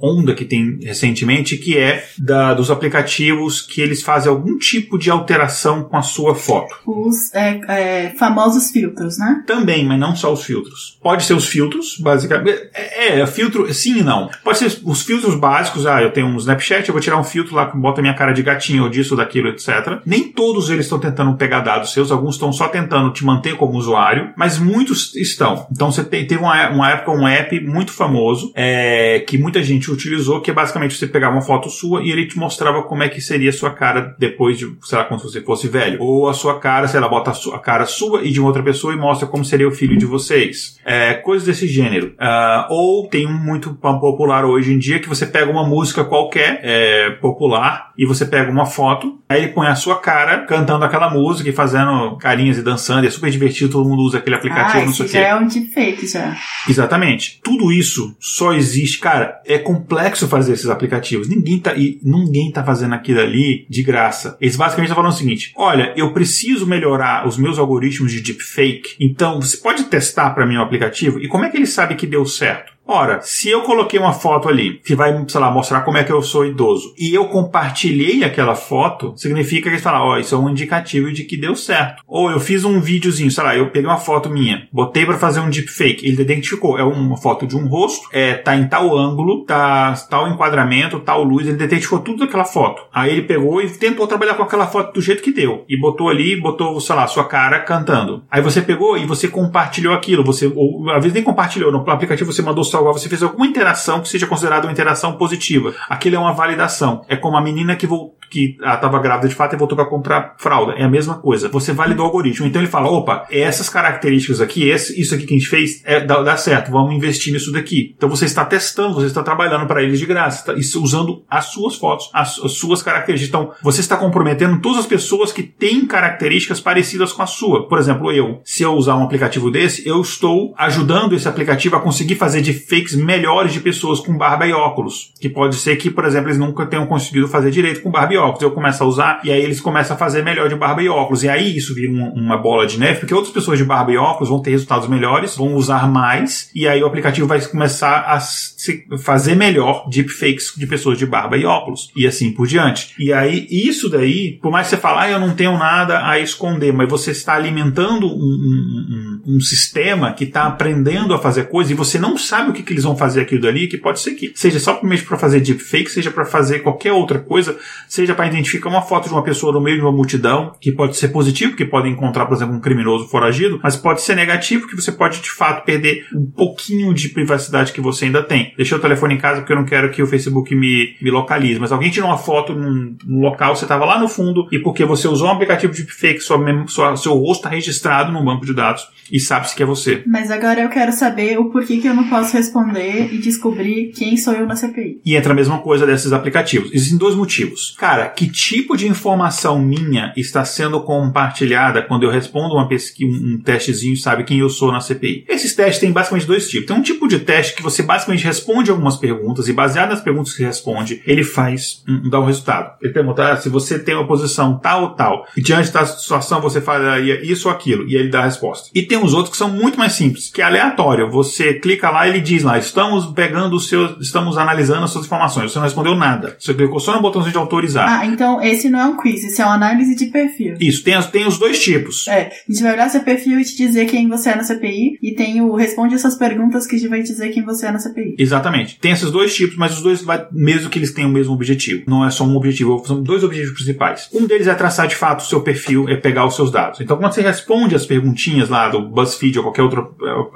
onda que tem recentemente, que é da, dos aplicativos que eles fazem algum tipo de alteração com a sua foto.
Os é, é, famosos filtros, né?
Também, mas não só os filtros. Pode ser os filtros, basicamente. É, é, filtro, sim e não. Pode ser os filtros básicos. Ah, eu tenho um Snapchat, eu vou tirar um filtro lá que bota minha cara de gatinho ou disso, daquilo, etc. Nem todos eles estão tentando pegar dados seus, alguns estão só tentando te manter como usuário, mas muitos estão. Então você tem, teve uma, uma época um app muito famoso é, que muita gente utilizou, que é basicamente você pegava uma foto sua e ele te mostrava como é que seria a sua cara depois de, sei lá, quando você fosse velho. Ou a sua cara, sei lá, bota a, sua, a cara sua e de outra pessoa e mostra como seria o filho de vocês. É, coisas desse gênero. Uh, ou tem um muito popular hoje em dia que você pega uma música qualquer, é, popular, e você pega uma foto, aí ele põe a sua cara cantando aquela música e fazendo carinhas e dançando, e é super divertido, todo mundo usa aquele aplicativo,
ah,
não sei
o quê. já é um deepfake, já.
Exatamente. Tudo isso só existe, cara, é complexo fazer esses aplicativos. Ninguém tá, e ninguém tá fazendo aquilo ali de graça. Eles basicamente estão falando o seguinte, olha, eu preciso melhorar os meus algoritmos de deepfake, então você pode testar para mim o aplicativo? E como é que ele sabe que deu certo? Ora, se eu coloquei uma foto ali que vai, sei lá, mostrar como é que eu sou idoso e eu compartilhei aquela foto, significa que eles falam, ó, oh, isso é um indicativo de que deu certo. Ou eu fiz um videozinho, sei lá, eu peguei uma foto minha, botei para fazer um deepfake, ele identificou, é uma foto de um rosto, é, tá em tal ângulo, tá tal enquadramento, tal luz, ele identificou tudo daquela foto. Aí ele pegou e tentou trabalhar com aquela foto do jeito que deu e botou ali, botou, sei lá, sua cara cantando. Aí você pegou e você compartilhou aquilo, você, ou às vezes nem compartilhou, no aplicativo você mandou salvar, você fez alguma interação que seja considerada uma interação positiva. Aquilo é uma validação. É como a menina que, que estava grávida de fato e voltou para comprar fralda. É a mesma coisa. Você validou o algoritmo. Então ele fala: opa, essas características aqui, esse, isso aqui que a gente fez, é, dá, dá certo, vamos investir nisso daqui. Então você está testando, você está trabalhando para eles de graça, está, usando as suas fotos, as, as suas características. Então você está comprometendo todas as pessoas que têm características parecidas com a sua. Por exemplo, eu, se eu usar um aplicativo desse, eu estou ajudando esse aplicativo a conseguir fazer deepfakes melhores de pessoas com barba e óculos. Que pode ser que, por exemplo, eles nunca tenham conseguido fazer direito com barba e óculos. Eu começo a usar e aí eles começam a fazer melhor de barba e óculos. E aí isso vira uma, uma bola de neve, porque outras pessoas de barba e óculos vão ter resultados melhores, vão usar mais, e aí o aplicativo vai começar a fazer melhor deepfakes de pessoas de barba e óculos. E assim por diante. E aí, isso daí, por mais que você fale, ah, eu não tenho nada a esconder, mas você está alimentando um, um, um, um sistema que está aprendendo a fazer coisas e você não sabe o que, que eles vão fazer aquilo dali, que pode ser que seja só mesmo para fazer deepfake, seja para fazer qualquer outra coisa, seja para identificar uma foto de uma pessoa no meio de uma multidão, que pode ser positivo, que pode encontrar, por exemplo, um criminoso foragido, mas pode ser negativo, que você pode de fato perder um pouquinho de privacidade que você ainda tem. Deixei o telefone em casa porque eu não quero que o Facebook me, me localize, mas alguém tirou uma foto num, num local, você estava lá no fundo, e porque você usou um aplicativo de deepfake, sua, sua, seu rosto está registrado num banco de dados e sabe-se que é você.
Mas agora eu quero saber o porquê que eu não posso responder e descobrir quem sou eu na CPI.
E entra a mesma coisa desses aplicativos. Existem dois motivos. Cara, que tipo de informação minha está sendo compartilhada quando eu respondo uma pesquisa, um testezinho, sabe quem eu sou na CPI? Esses testes têm basicamente dois tipos. Tem um tipo de teste que você basicamente responde algumas perguntas e baseado nas perguntas que responde, ele faz, um, dá um resultado. Ele pergunta ah, se você tem uma posição tal ou tal, e diante da situação você faria isso ou aquilo, e ele dá a resposta. E tem os outros que são muito mais simples, que é aleatório. Você clica lá e ele diz lá, estamos pegando os seus, estamos analisando as suas informações. Você não respondeu nada. Você clicou só no botãozinho de autorizar.
Ah, então esse não é um quiz, esse é uma análise de perfil.
Isso, tem, tem os dois tipos.
É, a gente vai olhar seu perfil e te dizer quem você é na CPI, e tem o responde essas perguntas que a gente vai dizer quem você é na CPI.
Exatamente. Tem esses dois tipos, mas os dois, vai, mesmo que eles tenham o mesmo objetivo. Não é só um objetivo, são dois objetivos principais. Um deles é traçar de fato o seu perfil, é pegar os seus dados. Então, quando você responde as perguntinhas lá do BuzzFeed ou qualquer outra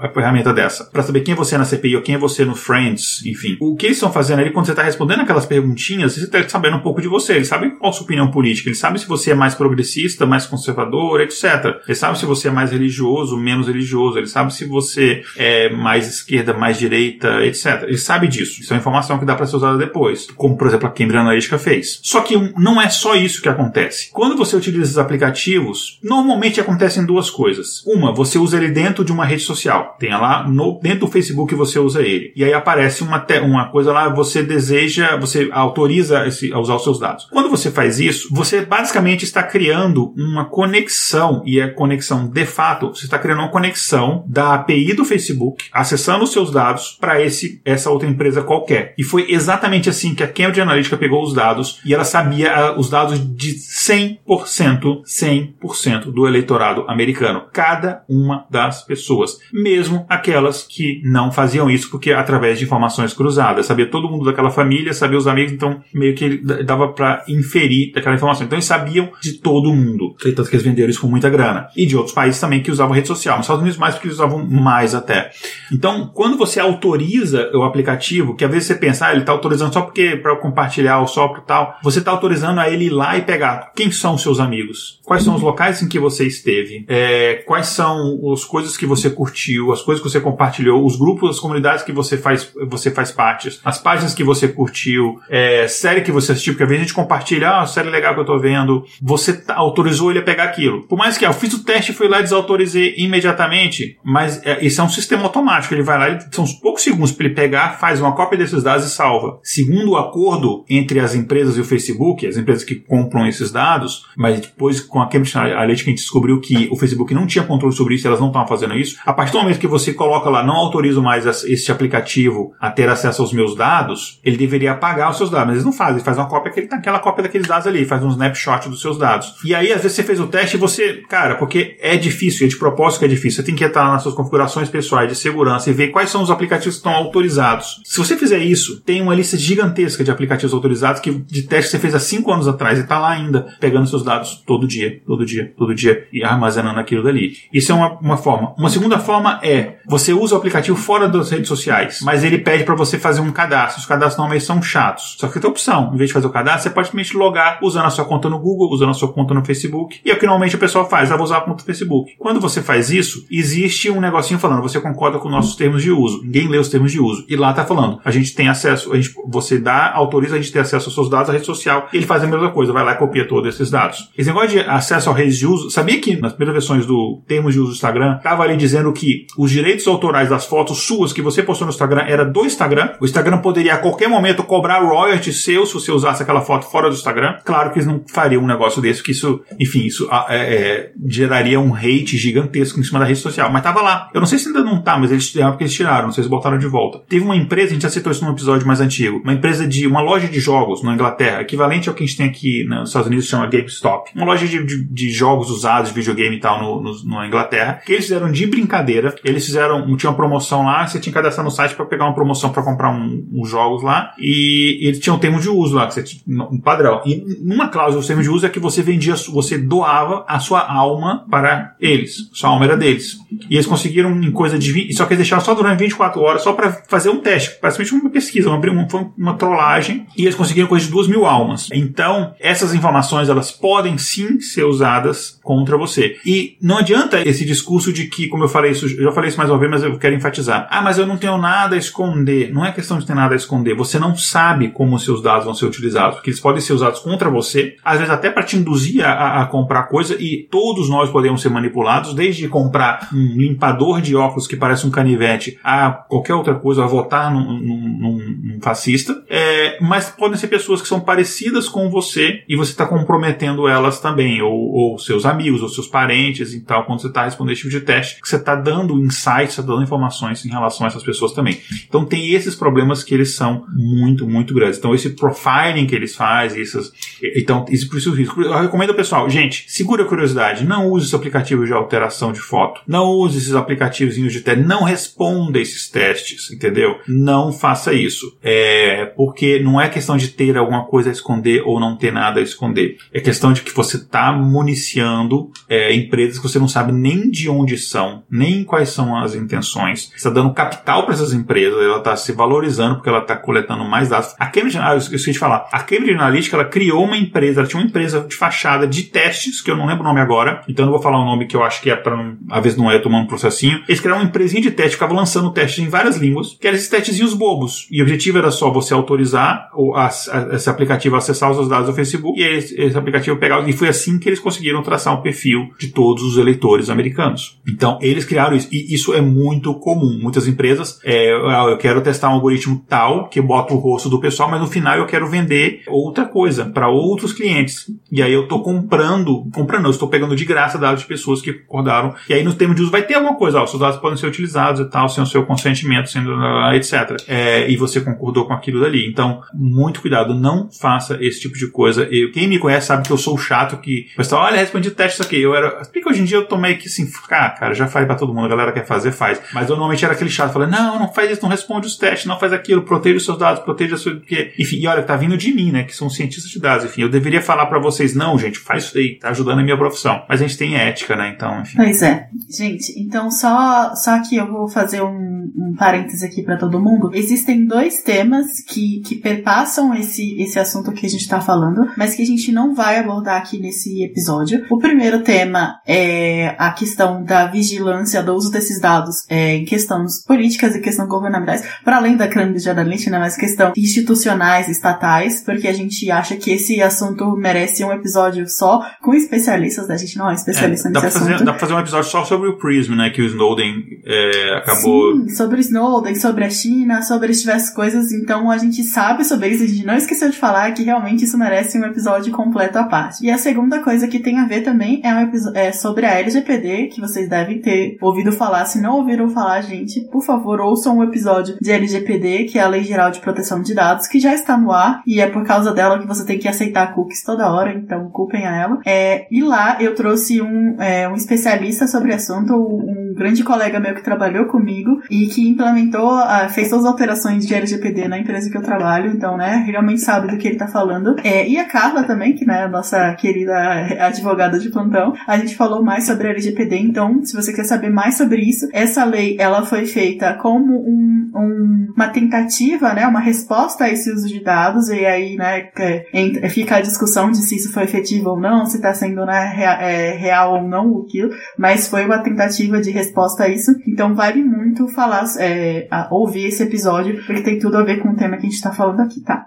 é, ferramenta dessa, para saber quem é você na CPI ou quem é você no Friends, enfim. O que eles estão fazendo ali, quando você está respondendo aquelas perguntinhas, você está sabendo um pouco de você. Eles sabem qual a sua opinião política, eles sabem se você é mais progressista, mais conservador, etc. Eles sabem se você é mais religioso, menos religioso, eles sabem se você é mais esquerda, mais direita, etc. Eles sabem disso. Isso é uma informação que dá para ser usada depois, como por exemplo a Cambridge Analytica fez. Só que não é só isso que acontece. Quando você utiliza esses aplicativos, normalmente acontecem duas coisas. Uma, você usa ele dentro de uma rede social. Tem lá no, dentro do Facebook você usa ele. E aí aparece uma, uma coisa lá, você deseja, você autoriza esse, a usar os seus dados. Quando você faz isso, você basicamente está criando uma conexão, e é conexão de fato, você está criando uma conexão da API do Facebook, acessando os seus dados para esse essa outra empresa qualquer. E foi exatamente assim que a Cambridge Analytica pegou os dados e ela sabia uh, os dados de 100%, 100% do eleitorado americano. Cada uma das pessoas. Mesmo aquelas que não faziam isso porque através de informações cruzadas. Sabia todo mundo daquela família, sabia os amigos, então meio que dava para inferir daquela informação. Então eles sabiam de todo mundo. Tanto que eles venderam isso com muita grana. E de outros países também que usavam rede social. Nos Estados Unidos mais porque eles usavam mais até. Então, quando você autoriza o aplicativo, que às vezes você pensa, ah, ele está autorizando só porque para compartilhar ou só para tal, você está autorizando a ele ir lá e pegar quem são os seus amigos, quais são os locais em que você esteve, é, quais são as coisas que você curtiu, as coisas que você compartilhou, os grupos, as comunidades que você faz, você faz parte, as páginas que você curtiu, é, série que você assistiu, porque às vezes a gente compartilha, ah, série legal que eu tô vendo, você tá, autorizou ele a pegar aquilo. Por mais que ah, eu fiz o teste e fui lá e desautorizei imediatamente, mas é, isso é um sistema automático, ele vai lá, ele, são uns poucos segundos para ele pegar, faz uma cópia desses dados e salva. Segundo o acordo entre as empresas e o Facebook, as empresas que compram esses dados, mas depois com a Cambridge Analytica a gente descobriu que o Facebook não tinha controle sobre isso, elas não estavam fazendo isso. A partir do momento que você coloca lá, não autorizo mais esse aplicativo a ter acesso aos meus dados, ele deveria apagar os seus dados, mas eles não fazem, ele faz uma cópia, aquela cópia daqueles dados ali, faz um snapshot dos seus dados. E aí, às vezes, você fez o teste e você, cara, porque é difícil, é de propósito que é difícil, você tem que entrar nas suas configurações pessoais de segurança e ver quais são os aplicativos que estão autorizados. Se você fizer isso, tem uma lista gigantesca de aplicativos autorizados que de teste você fez há cinco anos atrás e está lá ainda, pegando seus dados todo dia, todo dia, todo dia e armazenando aquilo dali. Isso é uma uma, forma. Uma segunda forma é você usa o aplicativo fora das redes sociais, mas ele pede para você fazer um cadastro. Os cadastros normalmente são chatos. Só que tem opção. Em vez de fazer o cadastro, você pode simplesmente logar usando a sua conta no Google, usando a sua conta no Facebook. E é o que normalmente o pessoal faz, ah, vou usar a conta do Facebook. Quando você faz isso, existe um negocinho falando, você concorda com nossos termos de uso. Ninguém lê os termos de uso. E lá tá falando, a gente tem acesso, a gente, você dá, autoriza a gente ter acesso aos seus dados à rede social. Ele faz a mesma coisa, vai lá e copia todos esses dados. Esse negócio de acesso ao redes de uso, sabia que nas primeiras versões do termos de uso Instagram, tava ali dizendo que os direitos autorais das fotos suas que você postou no Instagram era do Instagram. O Instagram poderia a qualquer momento cobrar royalty seu se você usasse aquela foto fora do Instagram. Claro que eles não fariam um negócio desse, que isso, enfim, isso é, é, geraria um hate gigantesco em cima da rede social. Mas tava lá. Eu não sei se ainda não tá, mas eles, é porque eles tiraram, não sei se botaram de volta. Teve uma empresa, a gente já citou isso num episódio mais antigo, uma empresa de uma loja de jogos na Inglaterra, equivalente ao que a gente tem aqui nos Estados Unidos, chama GameStop. Uma loja de, de, de jogos usados, de videogame e tal, no, no, na Inglaterra, que eles fizeram de brincadeira. Eles fizeram, tinha uma promoção lá, você tinha que cadastrar no site para pegar uma promoção para comprar um, uns jogos lá, e eles tinham um termo de uso lá, que você tinha, um padrão. E numa cláusula do termo de uso é que você vendia, você doava a sua alma para eles. Sua alma era deles. E eles conseguiram em coisa de 20, só que eles deixaram só durante 24 horas, só para fazer um teste, praticamente uma pesquisa, uma, uma, uma trollagem, e eles conseguiram coisa de 2 mil almas. Então, essas informações, elas podem sim ser usadas contra você. E não adianta esse discurso de que, como eu falei isso, eu já falei isso mais uma vez, mas eu quero enfatizar. Ah, mas eu não tenho nada a esconder. Não é questão de ter nada a esconder. Você não sabe como os seus dados vão ser utilizados, porque eles podem ser usados contra você, às vezes até para te induzir a, a, comprar coisa, e todos nós podemos ser manipulados, desde comprar um limpador de óculos que parece um canivete a qualquer outra coisa, a votar num, num, num fascista. É, mas podem ser pessoas que são parecidas com você e você está comprometendo elas também, ou, ou, seus amigos, ou seus parentes e tal, quando você está respondendo tipo de teste, que você está dando insights, está dando informações em relação a essas pessoas também. Então tem esses problemas que eles são muito, muito grandes. Então esse profiling que eles fazem, essas, então isso por isso risco. Eu recomendo ao pessoal, gente, segura a curiosidade, não use esse aplicativo de alteração de foto, não use esses aplicativos de teste, não responda esses testes, entendeu? Não faça isso. É, porque não é questão de ter alguma coisa a esconder ou não ter nada a esconder. É questão de que você está municiando é, empresas que você não sabe nem de onde são, nem quais são as intenções. Está dando capital para essas empresas, ela está se valorizando porque ela está coletando mais dados. A Cambridge, ah, eu esqueci de falar, a Cambridge Analytica ela criou uma empresa, ela tinha uma empresa de fachada de testes, que eu não lembro o nome agora, então eu vou falar o um nome que eu acho que é para, às vezes não é, tomando um processinho. Eles criaram uma empresinha de teste, ficava lançando testes em várias línguas, que eram esses testezinhos bobos. E o objetivo era só você autorizar o, a, a, esse aplicativo a acessar os dados do Facebook e esse, esse aplicativo pegar. E foi assim que eles conseguiram traçar um perfil de todos os eleitores americanos. Então, eles criaram isso. E isso é muito comum. Muitas empresas, é, eu quero testar um algoritmo tal que bota o rosto do pessoal, mas no final eu quero vender outra coisa para outros clientes. E aí eu estou comprando, comprando, eu estou pegando de graça dados de pessoas que concordaram. E aí no termo de uso vai ter alguma coisa, ó, os seus dados podem ser utilizados e tal, sem o seu consentimento, sendo etc. É, e você concordou com aquilo dali. Então, muito cuidado, não faça esse tipo de coisa. Eu, quem me conhece sabe que eu sou chato que olha, respondi o teste, isso aqui. Eu era. Porque hoje em dia eu tomei que assim, ah, cara, já faz pra todo mundo, a galera quer fazer, faz. Mas eu normalmente era aquele chato, falei, não, não faz isso, não responde os testes, não faz aquilo, proteja os seus dados, proteja seu. Porque, enfim, e olha, tá vindo de mim, né? Que sou um cientista de dados. Enfim, eu deveria falar para vocês, não, gente, faz isso aí, tá ajudando a minha profissão. Mas a gente tem ética, né? Então, enfim.
Pois é. Gente, então só, só que eu vou fazer um, um parêntese aqui para todo mundo. Existem dois temas que, que perpassam esse, esse assunto que a gente tá falando, mas que a gente não vai abordar aqui nesse episódio. O primeiro tema é a questão da vigilância do uso desses dados é, em questões políticas e questões governamentais, para além da Cambridge Analytica, né, mas questão institucionais, estatais, porque a gente acha que esse assunto merece um episódio só com especialistas, né? a gente não é especialista
é,
nesse
fazer,
assunto.
Dá pra fazer um episódio só sobre o PRISM, né, que o Snowden é, acabou...
Sim, sobre o Snowden, sobre a China, sobre diversas coisas, então a gente sabe sobre isso, a gente não esqueceu de falar que realmente isso merece um episódio completo à parte. E a segunda coisa que tem a ver também é, um é sobre a LGPD, que vocês devem ter ouvido falar. Se não ouviram falar, gente, por favor, ouçam um episódio de LGPD, que é a Lei Geral de Proteção de Dados, que já está no ar, e é por causa dela que você tem que aceitar cookies toda hora, então culpem a ela. É, e lá eu trouxe um, é, um especialista sobre o assunto, um grande colega meu que trabalhou comigo e que implementou, uh, fez todas as alterações de LGPD na empresa que eu trabalho, então, né, realmente sabe do que ele tá falando. É, e a Carla também, que, né, nossa querida advogada de plantão, a gente falou mais sobre LGPD Então, se você quer saber mais sobre isso, essa lei ela foi feita como um, um, uma tentativa, né, uma resposta a esse uso de dados e aí, né, é, fica a discussão de se isso foi efetivo ou não, se está sendo né, real, é, real ou não aquilo, mas foi uma tentativa de resposta a isso. Então, vale muito falar, é, ouvir esse episódio porque tem tudo a ver com o tema que a gente está falando aqui, tá?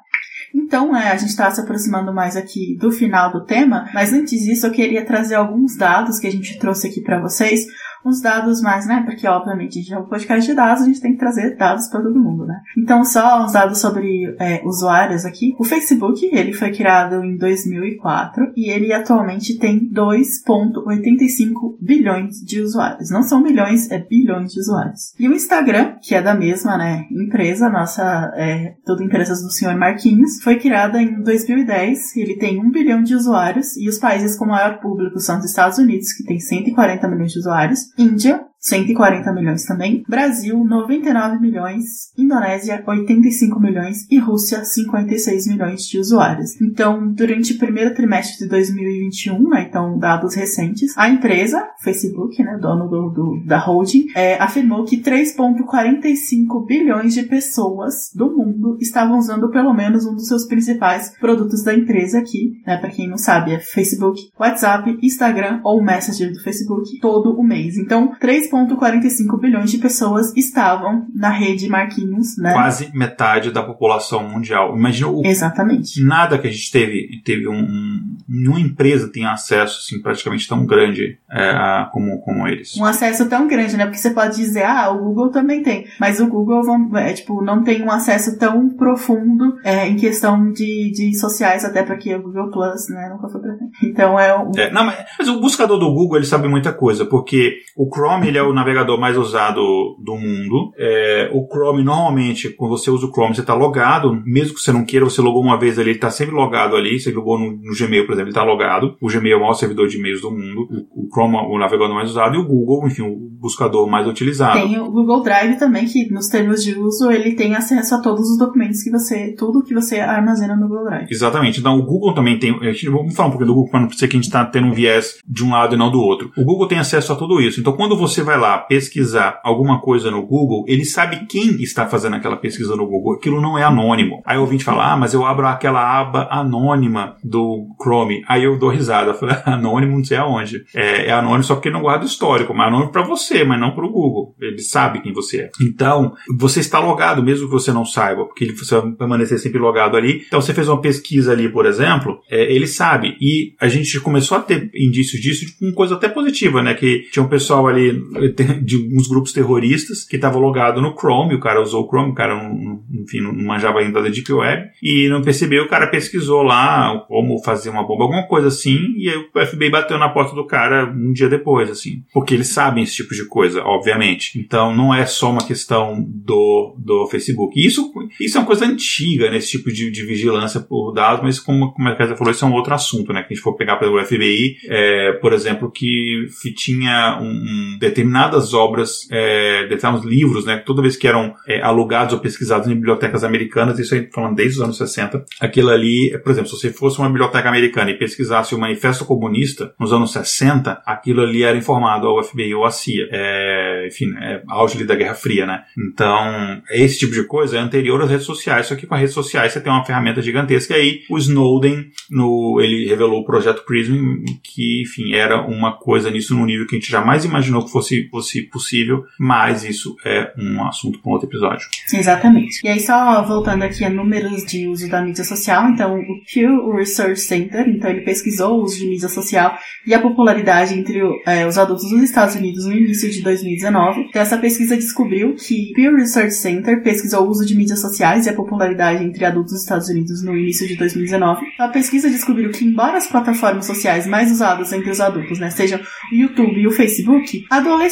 Então, é, a gente está se aproximando mais aqui do final do tema, mas antes disso eu queria trazer alguns dados que a gente trouxe aqui para vocês, uns dados mais, né? Porque, obviamente, a gente é um podcast de dados, a gente tem que trazer dados para todo mundo, né? Então, só uns dados sobre é, usuários aqui. O Facebook, ele foi criado em 2004 e ele atualmente tem 2,85 bilhões de usuários. Não são milhões, é bilhões de usuários. E o Instagram, que é da mesma, né, empresa, nossa, é, toda empresa do senhor Marquinhos, foi criada em 2010 ele tem 1 bilhão de usuários e os países com maior público são os Estados Unidos, que tem 140 milhões de usuários, Índia, 140 milhões também, Brasil 99 milhões, Indonésia 85 milhões e Rússia 56 milhões de usuários. Então, durante o primeiro trimestre de 2021, né, então dados recentes, a empresa Facebook, né, dono do, do da holding, é, afirmou que 3,45 bilhões de pessoas do mundo estavam usando pelo menos um dos seus principais produtos da empresa aqui, né, para quem não sabe, é Facebook, WhatsApp, Instagram ou Messenger do Facebook todo o mês. Então, 3 3,45 bilhões de pessoas estavam na rede Marquinhos, né?
Quase metade da população mundial. Imagina o.
Exatamente.
Nada que a gente teve, teve um, um nenhuma empresa tem acesso assim praticamente tão grande é, como, como eles.
Um acesso tão grande, né? Porque você pode dizer, ah, o Google também tem, mas o Google é, tipo não tem um acesso tão profundo é, em questão de, de sociais até porque o Google Plus, né, nunca foi pra. Então é o.
É, não, mas, mas, o buscador do Google ele sabe muita coisa, porque o Chrome ele é o navegador mais usado do mundo. É, o Chrome, normalmente, quando você usa o Chrome, você está logado, mesmo que você não queira, você logou uma vez ali, ele está sempre logado ali. Você logou no, no, Gmail, por exemplo, ele está logado. O Gmail é o maior servidor de e-mails do mundo. O, o Chrome é o navegador mais usado e o Google, enfim, o buscador mais utilizado.
Tem o Google Drive também, que nos termos de uso, ele tem acesso a todos os documentos que você, tudo que você armazena no Google Drive.
Exatamente. Então, o Google também tem, vamos falar um pouquinho do Google, para não ser que a gente está tendo um viés de um lado e não do outro. O Google tem acesso a tudo isso. Então, quando você vai lá pesquisar alguma coisa no Google, ele sabe quem está fazendo aquela pesquisa no Google. Aquilo não é anônimo. Aí o ouvinte fala, ah, mas eu abro aquela aba anônima do Chrome. Aí eu dou risada. [LAUGHS] Falo, anônimo não sei aonde. É, é anônimo só porque não guarda histórico, mas é anônimo para você, mas não para o Google. Ele sabe quem você é. Então, você está logado, mesmo que você não saiba, porque você vai permanecer sempre logado ali. Então, você fez uma pesquisa ali, por exemplo, é, ele sabe. E a gente começou a ter indícios disso com coisa até positiva, né? Que tinha um pessoal ali de uns grupos terroristas que estavam logados no Chrome, o cara usou o Chrome, o cara, não, enfim, não manjava ainda da Deep Web, e não percebeu, o cara pesquisou lá como fazer uma bomba, alguma coisa assim, e aí o FBI bateu na porta do cara um dia depois, assim, porque eles sabem esse tipo de coisa, obviamente. Então não é só uma questão do, do Facebook. Isso, isso é uma coisa antiga, nesse né, tipo de, de vigilância por dados, mas como, como a Casa falou, isso é um outro assunto, né? Que a gente for pegar pelo FBI, é, por exemplo, que tinha um, um determinadas obras, é, determinados livros, né, toda vez que eram é, alugados ou pesquisados em bibliotecas americanas, isso aí falando desde os anos 60, aquilo ali, por exemplo, se você fosse uma biblioteca americana e pesquisasse o Manifesto Comunista nos anos 60, aquilo ali era informado ao FBI ou à CIA. É, enfim, é auge da Guerra Fria, né? Então, esse tipo de coisa é anterior às redes sociais, só que com as redes sociais você tem uma ferramenta gigantesca e aí o Snowden, no, ele revelou o projeto PRISM, que, enfim, era uma coisa nisso num nível que a gente jamais imaginou que fosse, fosse possível, mas isso é um assunto para um outro episódio.
Exatamente. E aí, só voltando aqui a números de uso da mídia social, então o Pew Research Center, então ele pesquisou o uso de mídia social e a popularidade entre é, os adultos dos Estados Unidos no início de 2019. Então, essa pesquisa descobriu que Pew Research Center pesquisou o uso de mídias sociais e a popularidade entre adultos dos Estados Unidos no início de 2019. A pesquisa descobriu que, embora as plataformas sociais mais usadas entre os adultos né, sejam o YouTube e o Facebook, adolescentes,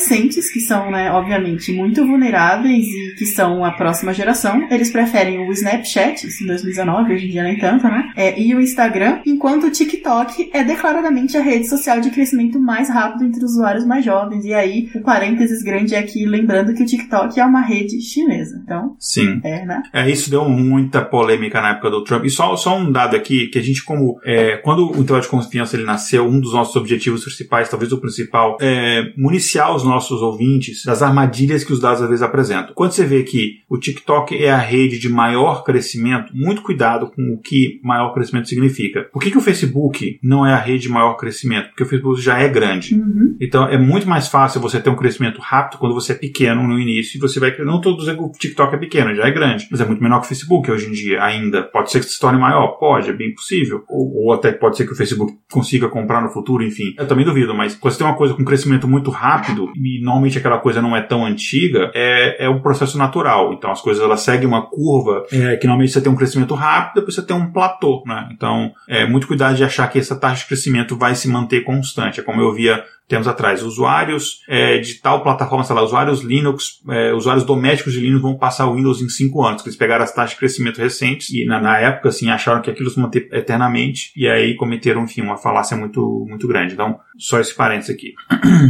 que são, né, obviamente, muito vulneráveis e que são a próxima geração, eles preferem o Snapchat, isso em 2019, hoje em dia nem tanto, né? É, e o Instagram, enquanto o TikTok é declaradamente a rede social de crescimento mais rápido entre os usuários mais jovens. E aí, o parênteses grande é que, lembrando que o TikTok é uma rede chinesa. Então,
Sim.
é, né?
É, isso deu muita polêmica na época do Trump. E só, só um dado aqui, que a gente, como. É, quando o intervalo de confiança ele nasceu, um dos nossos objetivos principais, talvez o principal, é municiar os nossos ouvintes das armadilhas que os dados às vezes apresentam. Quando você vê que o TikTok é a rede de maior crescimento, muito cuidado com o que maior crescimento significa. Por que, que o Facebook não é a rede de maior crescimento? Porque o Facebook já é grande.
Uhum.
Então é muito mais fácil você ter um crescimento rápido quando você é pequeno no início e você vai. Não estou dizendo que o TikTok é pequeno, já é grande, mas é muito menor que o Facebook hoje em dia ainda. Pode ser que se torne maior? Pode, é bem possível. Ou, ou até pode ser que o Facebook consiga comprar no futuro, enfim. Eu também duvido, mas quando você tem uma coisa com crescimento muito rápido e normalmente aquela coisa não é tão antiga, é, é um processo natural. Então as coisas elas seguem uma curva é, que normalmente você tem um crescimento rápido, depois você tem um platô, né? Então é muito cuidado de achar que essa taxa de crescimento vai se manter constante. É como eu via tempos atrás. Usuários é, de tal plataforma, sei lá, usuários Linux, é, usuários domésticos de Linux vão passar o Windows em 5 anos, eles pegaram as taxas de crescimento recentes e na, na, época, assim, acharam que aquilo se manter eternamente e aí cometeram, enfim, uma falácia muito, muito grande. Então, só esse parênteses aqui.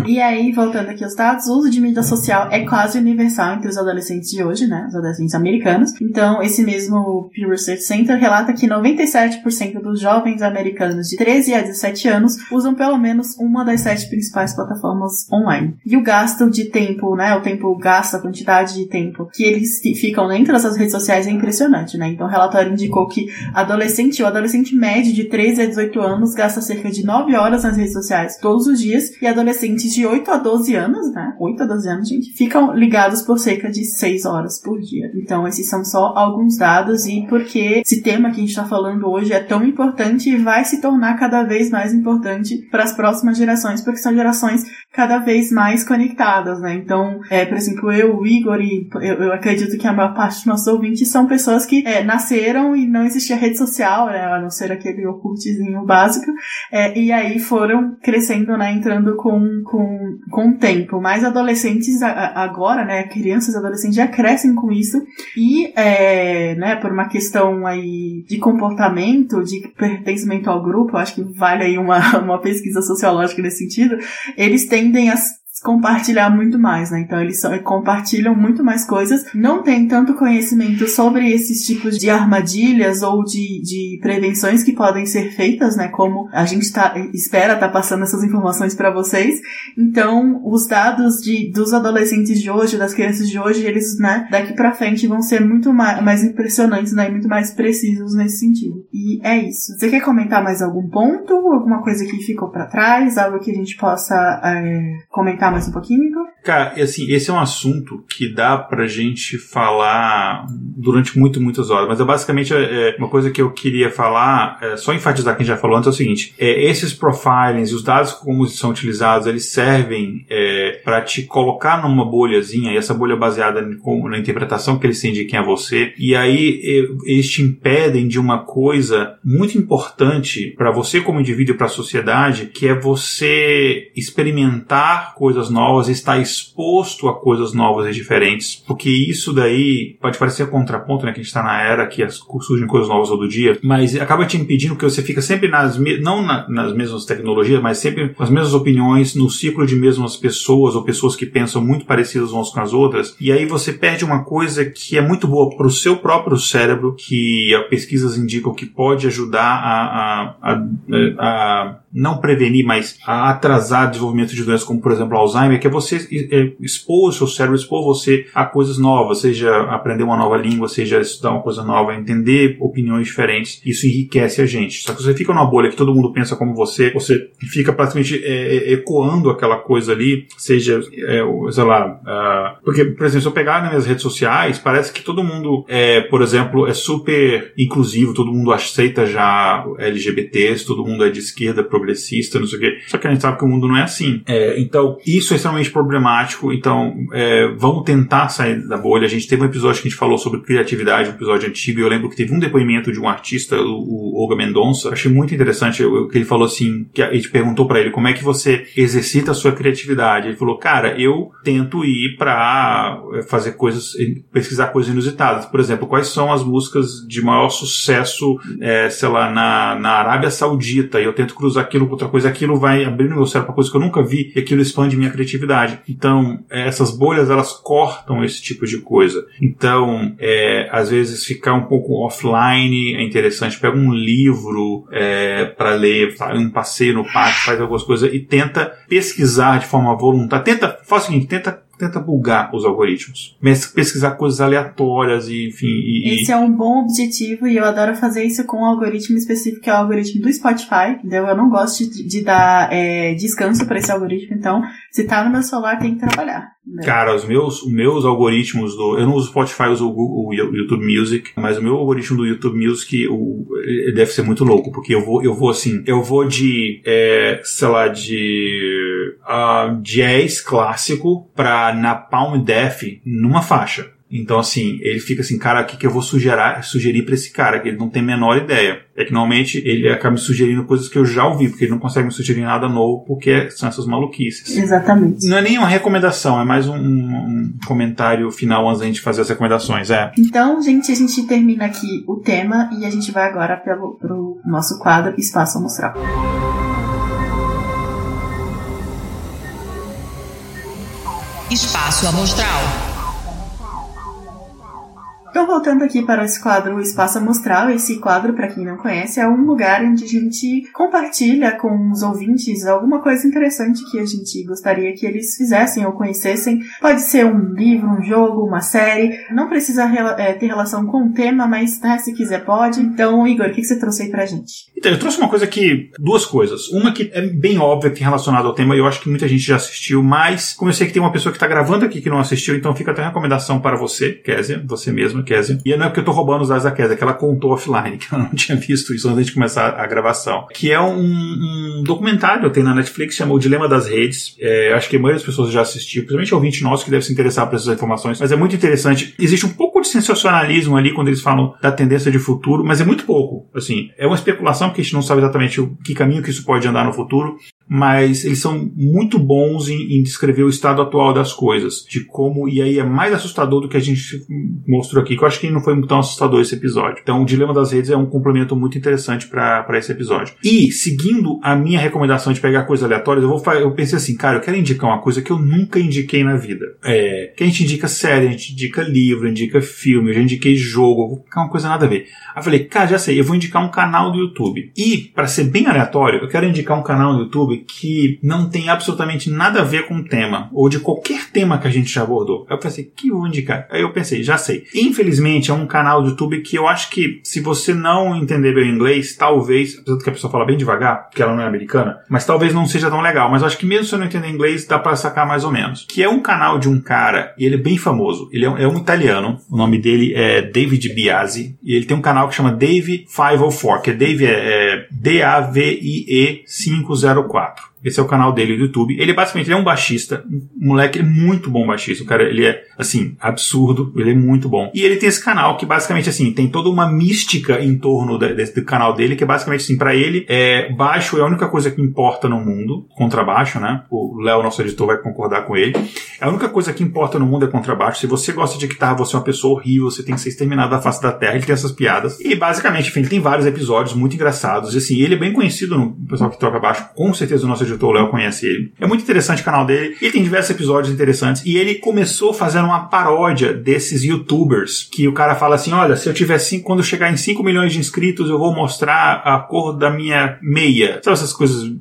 E aí, voltando aqui aos dados, o uso de mídia social é quase universal entre os adolescentes de hoje, né? Os adolescentes americanos. Então, esse mesmo Pew Research Center relata que 97% dos jovens americanos de 13 a 17 anos usam pelo menos uma das sete principais plataformas online. E o gasto de tempo, né? O tempo gasto, a quantidade de tempo que eles ficam dentro dessas redes sociais é impressionante, né? Então, o relatório indicou que adolescente, o adolescente médio de 13 a 18 anos gasta cerca de 9 horas nas redes sociais todos os dias e adolescentes de 8 a 12 anos, né? 8 a 12 anos, gente, ficam ligados por cerca de 6 horas por dia. Então, esses são só alguns dados e porque esse tema que a gente está falando hoje é tão importante e vai se tornar cada vez mais importante para as próximas gerações, porque são gerações cada vez mais conectadas, né? Então, é, por exemplo, eu, o Igor e eu, eu acredito que a maior parte dos nossos ouvintes são pessoas que é, nasceram e não existia rede social, né? A não ser aquele ocultezinho básico, é, e aí foram crescendo, né? Entrando com, com, com o tempo. Mas adolescentes agora, né? Crianças e adolescentes já crescem com isso e, é, né? Por uma questão aí de comportamento, de pertencimento ao grupo, acho que vale aí uma, [LAUGHS] uma pesquisa sociológica nesse sentido, eles tendem a compartilhar muito mais, né? Então eles compartilham muito mais coisas, não tem tanto conhecimento sobre esses tipos de armadilhas ou de, de prevenções que podem ser feitas, né? Como a gente tá, espera estar tá passando essas informações para vocês. Então, os dados de, dos adolescentes de hoje, das crianças de hoje, eles, né, daqui para frente vão ser muito mais, mais impressionantes, né? E muito mais precisos nesse sentido. E é isso. Você quer comentar mais algum ponto? Alguma coisa que ficou para trás? Algo que a gente possa é, comentar mais um pouquinho?
Cara, assim, esse é um assunto que dá pra gente falar durante muito, muitas horas, mas é basicamente é, uma coisa que eu queria falar, é, só enfatizar quem já falou antes, é o seguinte, é, esses profilings, os dados como são utilizados, eles servem é, para te colocar numa bolhazinha, e essa bolha é baseada na interpretação que eles têm de quem é você, e aí eles te impedem de uma coisa muito importante para você como indivíduo e para a sociedade, que é você experimentar coisas novas, estar a coisas novas e diferentes, porque isso daí pode parecer contraponto, né, que a gente está na era que surgem coisas novas todo dia, mas acaba te impedindo que você fica sempre nas, não na, nas mesmas tecnologias, mas sempre com as mesmas opiniões, no ciclo de mesmas pessoas ou pessoas que pensam muito parecidas umas com as outras, e aí você perde uma coisa que é muito boa para o seu próprio cérebro, que pesquisas indicam que pode ajudar a, a, a, a não prevenir, mas a atrasar o desenvolvimento de doenças como, por exemplo, Alzheimer, que é você é, expor o seu cérebro, expor você a coisas novas, seja aprender uma nova língua, seja estudar uma coisa nova, entender opiniões diferentes. Isso enriquece a gente. Só que você fica numa bolha que todo mundo pensa como você, você fica praticamente é, é ecoando aquela coisa ali, seja, é, sei lá, uh, porque, por exemplo, se eu pegar nas minhas redes sociais, parece que todo mundo, é, por exemplo, é super inclusivo, todo mundo aceita já LGBTs, todo mundo é de esquerda, progressista, não sei o quê. Só que a gente sabe que o mundo não é assim. É, então, isso é extremamente problemático. Então, é, vamos tentar sair da bolha. A gente teve um episódio que a gente falou sobre criatividade, um episódio antigo, e eu lembro que teve um depoimento de um artista, o, o Olga Mendonça. Achei muito interessante o que ele falou assim, que a gente perguntou para ele como é que você exercita a sua criatividade. Ele falou, cara, eu tento ir para é, fazer coisas, pesquisar coisas inusitadas. Por exemplo, quais são as músicas de maior sucesso, é, sei lá, na, na Arábia Saudita, e eu tento cruzar aquilo com outra coisa, aquilo vai abrindo meu cérebro para coisa que eu nunca vi e aquilo expande minha criatividade. Então, essas bolhas elas cortam esse tipo de coisa. Então, é, às vezes ficar um pouco offline é interessante. Pega um livro é, para ler, sabe, um passeio no parque, faz algumas coisas e tenta pesquisar de forma voluntária. Tenta, faz o seguinte, tenta tenta bugar os algoritmos. Pesquisar coisas aleatórias e, enfim. E,
Esse é um bom objetivo e eu adoro fazer isso com um algoritmo específico, que é o algoritmo do Spotify. Entendeu? Eu não gosto de, de dar é, descanso para esse algoritmo, então, se tá no meu celular, tem que trabalhar.
Né? Cara, os meus, os meus algoritmos do. Eu não uso Spotify, eu uso o, Google, o YouTube Music, mas o meu algoritmo do YouTube Music o, deve ser muito louco, porque eu vou, eu vou assim, eu vou de, é, sei lá, de uh, jazz clássico pra Napalm Death numa faixa. Então, assim, ele fica assim, cara, o que, que eu vou sugerir, sugerir para esse cara? Que ele não tem a menor ideia. É que normalmente ele acaba me sugerindo coisas que eu já ouvi, porque ele não consegue me sugerir nada novo, porque são essas maluquices.
Exatamente.
Não é nem uma recomendação, é mais um, um comentário final antes da gente fazer as recomendações, é.
Então, gente, a gente termina aqui o tema e a gente vai agora pelo, pro nosso quadro Espaço Amostral.
Espaço Amostral.
Então, voltando aqui para esse quadro o Espaço Amostral, esse quadro, para quem não conhece, é um lugar onde a gente compartilha com os ouvintes alguma coisa interessante que a gente gostaria que eles fizessem ou conhecessem. Pode ser um livro, um jogo, uma série, não precisa é, ter relação com o tema, mas né, se quiser pode. Então, Igor, o que, você trouxe aí pra gente?
Então, eu trouxe uma coisa que. duas coisas. Uma que é bem óbvia que tem relacionado ao tema, eu acho que muita gente já assistiu, mas como eu sei que tem uma pessoa que está gravando aqui que não assistiu, então fica até a recomendação para você, Kézia, você mesma Kézia. E não é porque eu tô roubando os dados da Kézia, que ela contou offline, que ela não [LAUGHS] tinha visto isso antes de começar a gravação. Que é um, um documentário, tem na Netflix, chama O Dilema das Redes. É, acho que a maioria das pessoas já assistiu, principalmente ouvinte nosso que deve se interessar por essas informações, mas é muito interessante. Existe um pouco de sensacionalismo ali quando eles falam da tendência de futuro, mas é muito pouco. Assim, é uma especulação porque a gente não sabe exatamente o que caminho que isso pode andar no futuro, mas eles são muito bons em, em, descrever o estado atual das coisas, de como, e aí é mais assustador do que a gente mostrou aqui, que eu acho que não foi tão assustador esse episódio. Então, o Dilema das Redes é um complemento muito interessante para esse episódio. E, seguindo a minha recomendação de pegar coisas aleatórias, eu, vou, eu pensei assim, cara, eu quero indicar uma coisa que eu nunca indiquei na vida. É, que a gente indica série, a gente indica livro, indica filme, eu já indiquei jogo, uma coisa nada a ver. Aí eu falei, cara, já sei, eu vou indicar um canal do YouTube. E, para ser bem aleatório, eu quero indicar um canal do YouTube que não tem absolutamente nada a ver com o tema, ou de qualquer tema que a gente já abordou. Eu pensei, que vou indicar? Aí eu pensei, já sei. Infelizmente, é um canal do YouTube que eu acho que, se você não entender bem o inglês, talvez, apesar de que a pessoa fala bem devagar, porque ela não é americana, mas talvez não seja tão legal. Mas eu acho que mesmo se eu não entender inglês, dá para sacar mais ou menos. Que é um canal de um cara, e ele é bem famoso. Ele é um, é um italiano, o nome dele é David Biasi, e ele tem um canal que chama Dave 504, que é Dave é, é D-A-V-I-E 504. back Esse é o canal dele do YouTube. Ele basicamente ele é um baixista, um moleque muito bom baixista. O cara, ele é, assim, absurdo, ele é muito bom. E ele tem esse canal que basicamente, assim, tem toda uma mística em torno desse do canal dele, que é basicamente, assim, para ele, é, baixo é a única coisa que importa no mundo, contrabaixo, né? O Léo, nosso editor, vai concordar com ele. A única coisa que importa no mundo é contrabaixo. Se você gosta de guitarra, você é uma pessoa horrível, você tem que ser exterminado da face da terra. Ele tem essas piadas. E basicamente, enfim, ele tem vários episódios muito engraçados. E assim, ele é bem conhecido no pessoal que toca baixo, com certeza o nosso editor Léo conhece ele. É muito interessante o canal dele. Ele tem diversos episódios interessantes. E ele começou fazendo uma paródia desses youtubers. Que o cara fala assim: olha, se eu tiver cinco, quando chegar em 5 milhões de inscritos, eu vou mostrar a cor da minha meia. Sabe essas coisas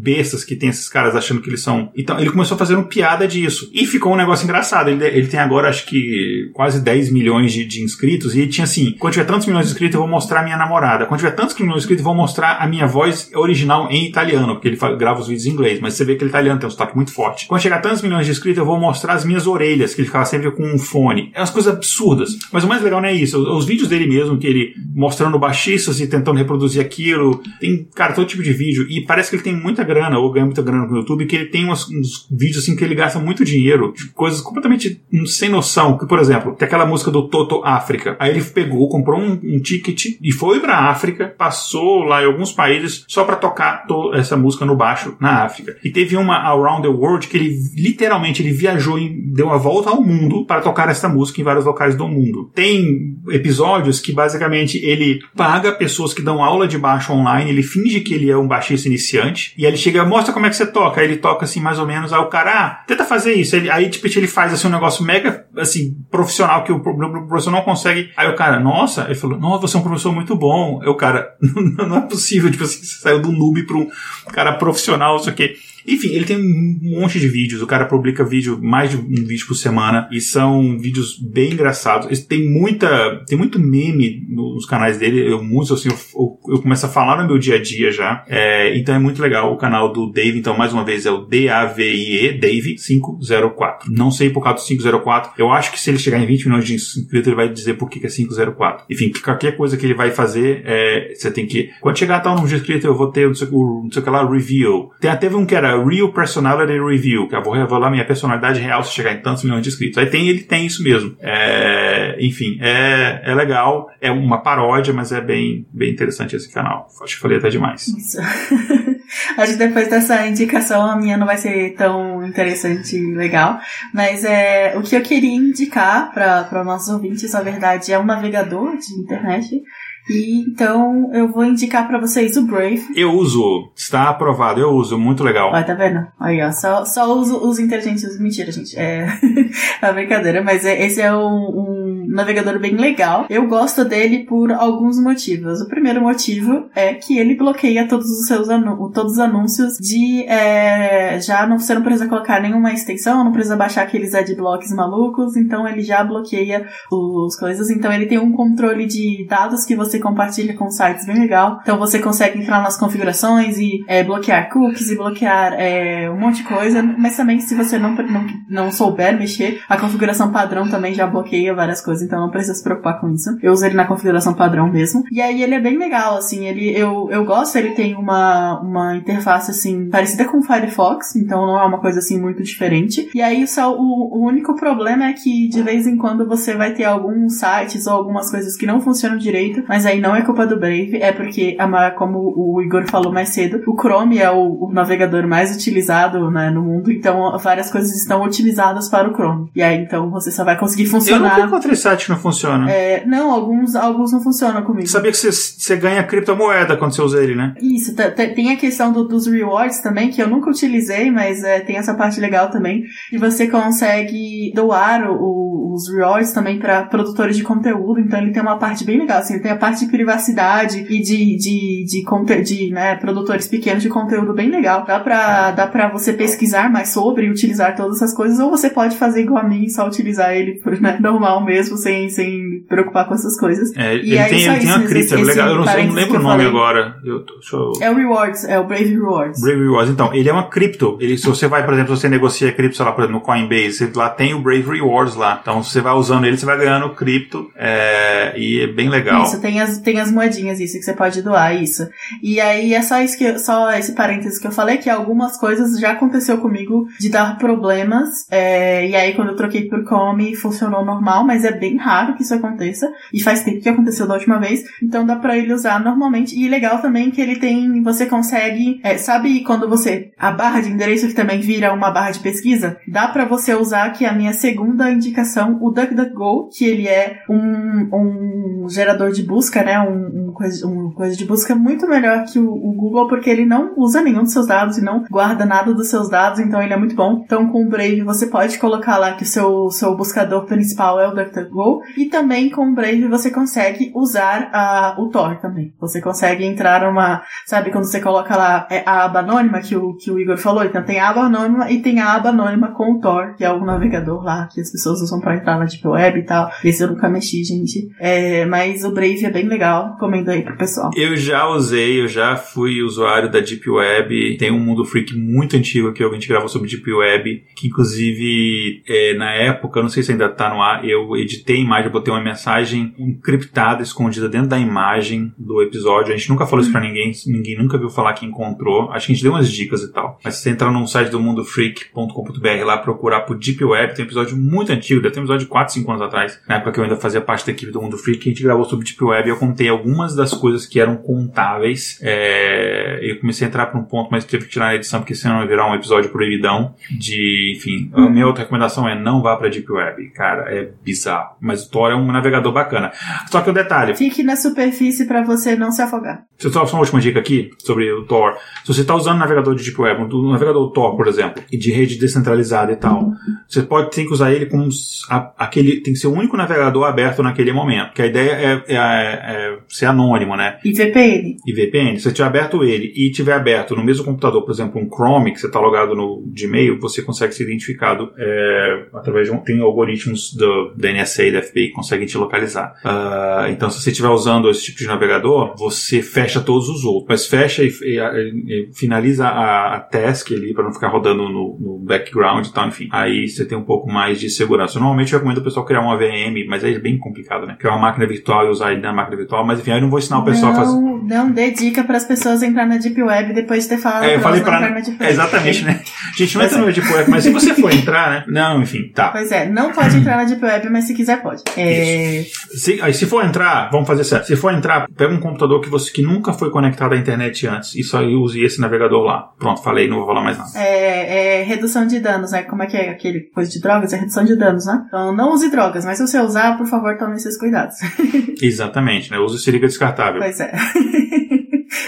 bestas que tem esses caras achando que eles são. Então ele começou fazendo piada disso. E ficou um negócio engraçado. Ele, ele tem agora, acho que, quase 10 milhões de, de inscritos. E ele tinha assim: quando tiver tantos milhões de inscritos, eu vou mostrar a minha namorada. Quando tiver tantos milhões de inscritos, eu vou mostrar a minha voz original em italiano, porque ele grava os vídeos em inglês. Mas você vê que ele é italiano, tem um sotaque muito forte. Quando chegar tantos milhões de inscritos, eu vou mostrar as minhas orelhas, que ele ficava sempre com um fone. É umas coisas absurdas. Mas o mais legal não é isso. Os, os vídeos dele mesmo, que ele mostrando baixistas e tentando reproduzir aquilo. Tem, cara, todo tipo de vídeo. E parece que ele tem muita grana, ou ganha muita grana com o YouTube, que ele tem uns, vídeos assim que ele gasta muito dinheiro, de coisas completamente sem noção. Que, por exemplo, tem aquela música do Toto África. Aí ele pegou, comprou um, um ticket e foi pra África, passou lá em alguns países só para tocar essa música no baixo na África. E teve uma Around the World que ele literalmente ele viajou e deu uma volta ao mundo para tocar essa música em vários locais do mundo. Tem episódios que basicamente ele paga pessoas que dão aula de baixo online, ele finge que ele é um baixista iniciante e ele chega, mostra como é que você toca. Aí ele toca assim mais ou menos, aí o cara, ah, tenta fazer isso. Ele, aí tipo ele faz assim um negócio mega assim profissional que o, o professor não consegue. Aí o cara, nossa, ele falou, nossa, você é um professor muito bom. Aí o cara, [LAUGHS] não é possível, tipo assim, você saiu do noob para um cara profissional, isso aqui. Enfim, ele tem um monte de vídeos. O cara publica vídeo, mais de um vídeo por semana. E são vídeos bem engraçados. Tem muita. Tem muito meme nos canais dele. Eu, muitos, assim, eu, eu, começo a falar no meu dia a dia já. É, então é muito legal o canal do Dave. Então, mais uma vez, é o D-A-V-I-E, Dave 504. Não sei por causa do 504. Eu acho que se ele chegar em 20 milhões de inscritos, ele vai dizer por que é 504. Enfim, qualquer coisa que ele vai fazer, é, você tem que. Quando chegar tal número de inscritos, eu vou ter não sei, o, não sei o que lá, review. Tem até um que era Real Personality Review, que eu vou revelar minha personalidade real se chegar em tantos milhões de inscritos. Aí tem, ele tem isso mesmo. É, enfim, é, é legal, é uma paródia, mas é bem, bem interessante esse canal. Acho que falei até demais.
Isso. [LAUGHS] Acho que depois dessa indicação a minha não vai ser tão interessante e legal. Mas é, o que eu queria indicar para nossos ouvintes, na verdade, é um navegador de internet e então eu vou indicar para vocês o Brave.
Eu uso, está aprovado, eu uso, muito legal.
Olha, tá vendo? Aí, ó, só, só uso os inteligentes. Mentira, gente. É, [LAUGHS] é brincadeira, mas é, esse é um, um, navegador bem legal. Eu gosto dele por alguns motivos. O primeiro motivo é que ele bloqueia todos os seus todos os anúncios de é, já não você não precisa colocar nenhuma extensão, não precisa baixar aqueles adblocks malucos, então ele já bloqueia os coisas. Então ele tem um controle de dados que você compartilha com sites bem legal. Então você consegue entrar nas configurações e é, bloquear cookies e bloquear é, um monte de coisa. Mas também se você não, não, não souber mexer, a configuração padrão também já bloqueia várias coisas, então não precisa se preocupar com isso. Eu uso ele na configuração padrão mesmo. E aí ele é bem legal, assim, ele eu, eu gosto, ele tem uma, uma interface assim parecida com o Firefox, então não é uma coisa assim muito diferente. E aí só o, o único problema é que de vez em quando você vai ter alguns sites ou algumas coisas que não funcionam direito, mas aí não é culpa do Brave, é porque, como o Igor falou mais cedo, o Chrome é o, o navegador mais utilizado né, no mundo, então várias coisas estão otimizadas para o Chrome. E aí, então, você só vai conseguir funcionar.
Eu nunca encontrei não funciona.
É, não, alguns, alguns não funcionam comigo.
Sabia que você, ganha criptomoeda quando você usa ele, né?
Isso, tem a questão do, dos rewards também, que eu nunca utilizei, mas é, tem essa parte legal também. E você consegue doar o, os rewards também para produtores de conteúdo, então ele tem uma parte bem legal, assim, ele tem a parte de privacidade e de, de, de, de, de né, produtores pequenos de conteúdo bem legal. Dá pra, dá pra você pesquisar mais sobre e utilizar todas essas coisas, ou você pode fazer igual a mim e só utilizar ele por [LAUGHS] né, normal mesmo, sem, sem preocupar com essas coisas.
É, e ele aí, tem, ele tem uma cripto, é legal. Eu não, eu não lembro o nome agora. Eu, eu...
É o Rewards, é o Brave Rewards.
Brave Rewards, então, ele é uma cripto. Ele, se você vai, por exemplo, você negocia cripto, lá, por exemplo, no Coinbase, lá tem o Brave Rewards lá. Então, você vai usando ele, você vai ganhando cripto, é, e é bem legal.
Isso, tem as, tem as moedinhas, isso, que você pode doar, isso. E aí é só isso que, só esse parênteses que eu falei, que algumas coisas já aconteceu comigo de dar problemas, é, e aí quando eu troquei por Come funcionou normal, mas é bem raro que isso aconteça, e faz tempo que aconteceu da última vez, então dá pra ele usar normalmente, e legal também que ele tem, você consegue, é, sabe quando você, a barra de endereço que também vira uma barra de pesquisa? Dá pra você usar, que é a minha segunda indicação, o DuckDuckGo, que ele é um, um gerador de busca, né, um, um, coisa, um coisa de busca muito melhor que o, o, Google, porque ele não usa nenhum dos seus dados e não guarda nada dos seus dados, então ele é muito bom. Então com o Brave você pode colocar lá que o seu, seu buscador principal é o DuckDuckGo, e também com o Brave você consegue usar a, o Tor também. Você consegue entrar numa, sabe, quando você coloca lá é, a aba anônima que o, que o Igor falou, então tem a aba anônima e tem a aba anônima com o Tor, que é o navegador lá que as pessoas usam para entrar na Deep Web e tal. Esse eu nunca mexi, gente. É, mas o Brave é bem legal, recomendo aí pro pessoal.
Eu já usei, eu já fui usuário da Deep Web. Tem um mundo freak muito antigo que a gente gravou sobre Deep Web, que inclusive é, na época, não sei se ainda tá no ar, eu editei a imagem, eu botei uma mensagem encriptada, escondida dentro da imagem do episódio. A gente nunca falou isso pra ninguém, ninguém nunca viu falar que encontrou. Acho que a gente deu umas dicas e tal. Mas se você entrar no site do mundofreak.com.br lá procurar por Deep Web, tem um episódio muito antigo, deve ter um episódio de 4, 5 anos atrás, na época que eu ainda fazia parte da equipe do Mundo Freak, a gente gravou sobre Deep Web e eu contei algumas das coisas que eram contáveis. É... Eu comecei a entrar pra um ponto, mas tive que tirar a edição porque senão vai virar um episódio proibidão de, enfim, a minha outra recomendação é não vá pra Deep Web, cara, é bizarro. Mas o Tor é um navegador bacana. Só que o detalhe.
Fique na superfície para você não se afogar.
Só uma última dica aqui sobre o Tor. Se você está usando o navegador de Deep Web, o navegador Tor, por exemplo, e de rede descentralizada e tal, você pode ter que usar ele como a, aquele. Tem que ser o único navegador aberto naquele momento. Que a ideia é, é, é ser anônimo, né?
E VPN.
E VPN. Se você tiver aberto ele e tiver aberto no mesmo computador, por exemplo, um Chrome, que você está logado no Gmail, você consegue ser identificado é, através de um. Tem algoritmos do, da E da FBI conseguem te localizar. Uh, então, se você estiver usando esse tipo de navegador, você fecha todos os outros. Mas fecha e, e, e finaliza a, a, task ali para não ficar rodando no, no, background e tal, enfim. Aí você tem um pouco mais de segurança. Normalmente eu recomendo o pessoal criar uma VM, mas é bem complicado, né? Criar uma máquina virtual e usar ele na máquina virtual, mas enfim, aí eu não vou ensinar o pessoal
não,
a fazer.
Não dê dica para as pessoas entrar na Deep Web depois de ter falado
é, eu falei pra...
na Deep Web.
Exatamente, né? A gente não entra é. no Deep Web, mas se você for entrar, né? Não, enfim, tá.
Pois é, não pode entrar na Deep Web, mas se quiser pode. É...
Se, aí, se for entrar, vamos fazer certo. Se for entrar, pega um computador que você que nunca foi conectado à internet antes e só use esse navegador lá. Pronto, falei, não vou falar mais nada.
É, é redução de danos, né? Como é que é aquele coisa de drogas? É redução de danos, né? Então não use drogas, mas se você usar, por favor, tome esses cuidados. [LAUGHS]
Exatamente, né? Use seringa descartável.
Pois é. [LAUGHS]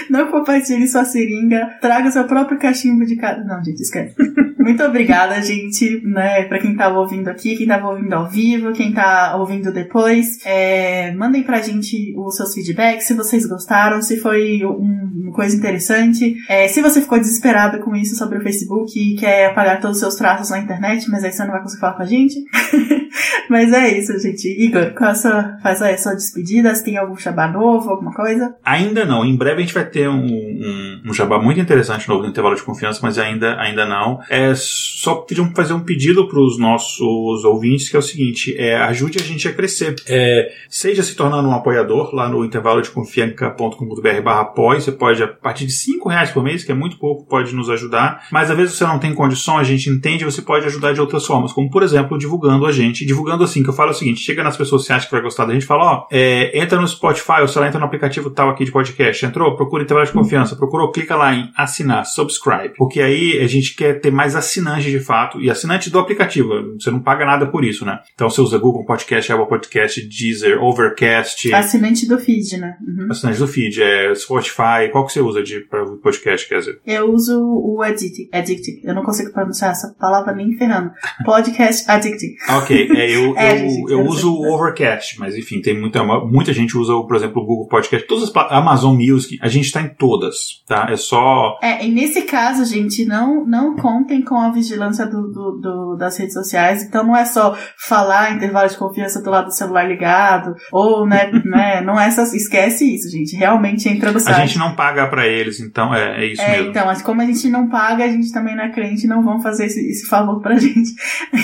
Não compartilhe sua seringa, traga seu próprio cachimbo de cada. Não, gente, esquece. [LAUGHS] Muito obrigada, gente, né, pra quem tava ouvindo aqui, quem tava ouvindo ao vivo, quem tá ouvindo depois. É, mandem pra gente os seus feedbacks, se vocês gostaram, se foi um, uma coisa interessante. É, se você ficou desesperado com isso sobre o Facebook e quer apagar todos os seus traços na internet, mas aí você não vai conseguir falar com a gente. [LAUGHS] mas é isso, gente. Igor, qual a sua, faz a sua despedida? Se tem algum jabá novo, alguma coisa?
Ainda não. Em breve a gente vai ter um, um, um jabá muito interessante novo no intervalo de confiança, mas ainda, ainda não. É só pediam fazer um pedido para os nossos ouvintes, que é o seguinte: é, ajude a gente a crescer. É, seja se tornando um apoiador lá no intervalo de confianca.com.br barra. Você pode, a partir de 5 reais por mês, que é muito pouco, pode nos ajudar. Mas às vezes você não tem condição, a gente entende, você pode ajudar de outras formas, como por exemplo, divulgando a gente. Divulgando assim, que eu falo o seguinte: chega nas pessoas que você acha que vai gostar da gente, fala, ó, é, entra no Spotify, ou sei lá, entra no aplicativo tal aqui de podcast. Entrou, procura intervalo de confiança, procurou, clica lá em assinar, subscribe. Porque aí a gente quer ter mais assinantes de fato, e assinante do aplicativo. Você não paga nada por isso, né? Então você usa Google Podcast, Apple Podcast, Deezer, Overcast.
Assinante do feed, né? Uhum.
Assinante do feed, é Spotify. Qual que você usa de para podcast, quer dizer?
Eu uso o Addictive. Addictive. Eu não consigo pronunciar essa palavra nem ferrando. Podcast Addictive.
ok, é, eu, [LAUGHS] é, eu, eu, eu uso o Overcast, mas enfim, tem muita, muita gente usa, por exemplo, o Google Podcast. Todas as Amazon Music, a gente está em todas, tá? É só.
É, e nesse caso, gente, não, não contem com a vigilância do, do, do, das redes sociais. Então não é só falar intervalo de confiança do lado do celular ligado, ou, né, [LAUGHS] né não é só, esquece isso, gente. Realmente entra no site.
A gente não paga para eles, então é, é isso
é,
mesmo.
Então, mas como a gente não paga, a gente também não é cliente, não vão fazer esse, esse favor pra [LAUGHS] gente.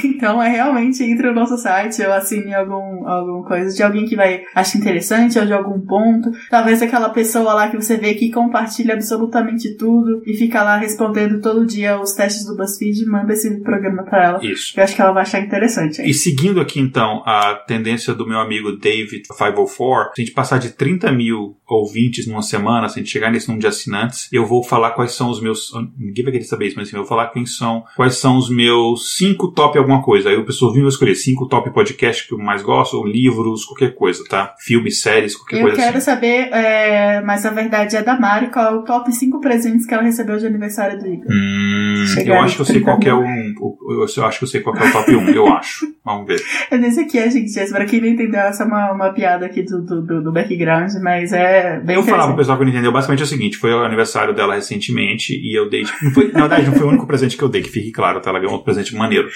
Então é realmente entra no nosso site, ou assine algum, alguma coisa de alguém que vai achar interessante, ou de algum ponto. Talvez aquela pessoa lá que você vê que compartilha absolutamente tudo e fica lá respondendo todo dia os testes do BuzzFeed, manda esse programa para ela.
Isso.
Eu acho que ela vai achar interessante.
Hein? E seguindo aqui então a tendência do meu amigo David 504, se a gente passar de 30 mil ouvintes numa semana, se a gente chegar nesse número de assinantes, eu vou falar quais são os meus. Ninguém vai querer saber isso, mas assim, eu vou falar quem são, quais são os meus cinco top alguma coisa. Aí o pessoal vinha escolher cinco top podcasts que eu mais gosto, ou livros, qualquer coisa, tá? Filmes, séries, qualquer
eu
coisa
Eu quero
assim.
saber, é, mas a verdade é da Mari, qual é o top 5 presentes que ela recebeu de aniversário do Igor.
Hum, eu acho que eu sei qual é um. Eu acho que eu sei qual é o top 1, eu acho. Vamos ver.
É nesse aqui, a gente. Pra quem não entendeu, essa é uma, uma piada aqui do, do, do background, mas é bem
Eu falava pro pessoal que não entendeu, basicamente é o seguinte: foi o aniversário dela recentemente e eu dei. Não foi, na verdade, não foi o único presente que eu dei, que fique claro, tá? Ela ganhou outro presente maneiro.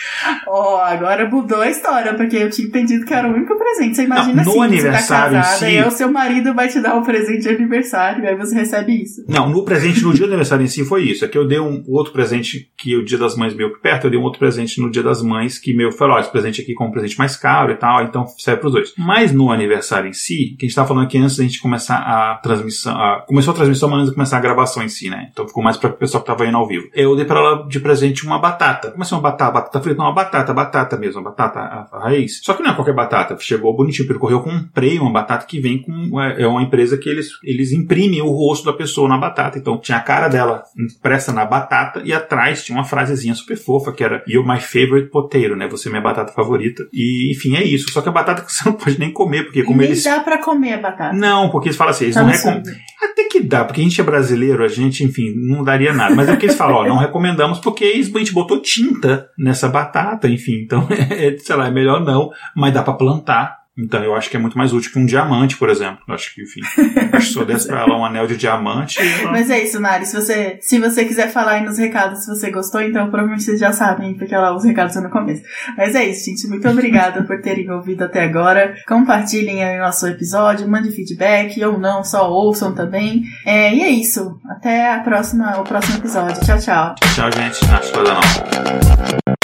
Ó, oh, agora mudou a história, porque eu tinha entendido que era o único presente. Você imagina
não, no
assim,
aniversário
você tá casada
si,
e aí o seu marido vai te dar um presente de aniversário, e aí você recebe isso.
Não, no presente, no dia do aniversário em si foi isso. É que eu dei um outro presente que o dia das Mães meio perto, eu dei um outro presente no Dia das Mães, que meu falou, ó, esse presente aqui com um presente mais caro e tal, então serve pros dois. Mas no aniversário em si, que a gente tava falando aqui antes da gente começar a transmissão, a, começou a transmissão, mas antes de começar a gravação em si, né? Então ficou mais pra pessoa que tava indo ao vivo. Eu dei pra ela de presente uma batata. Como assim uma batata? Batata frita? Não, uma batata, batata mesmo, uma batata, a, a raiz. Só que não é qualquer batata. Chegou bonitinho, percorreu, eu comprei uma batata que vem com, é, é uma empresa que eles, eles imprimem o rosto da pessoa na batata. Então tinha a cara dela impressa na batata e atrás tinha uma frasezinha super fofa que era You're my favorite potato, né? Você é minha batata favorita. E enfim, é isso. Só que a batata que [LAUGHS] você não pode nem comer, porque como
Nem
eles.
dá pra comer a batata.
Não, porque eles falam assim, eles
Tá
não recomendam. Até que dá, porque a gente é brasileiro, a gente, enfim, não daria nada. Mas é o que eles falam, ó, não recomendamos porque a gente botou tinta nessa batata, enfim. Então, [LAUGHS] é, sei lá, é melhor não, mas dá pra plantar. Então eu acho que é muito mais útil que um diamante, por exemplo. Eu acho que, enfim, [LAUGHS] acho que se eu desse pra ela um anel de diamante. ela-
Mas é isso, Nari. Se você, se você quiser falar aí nos recados se você gostou, então provavelmente vocês já sabem, porque lá os recados são no começo. Mas é isso, gente. Muito obrigada por terem ouvido até agora. Compartilhem aí o nosso episódio, mandem feedback ou não, só ouçam também. É, e é isso. Até a próxima, o próximo episódio. Tchau, tchau.
Tchau, gente. Acho que não.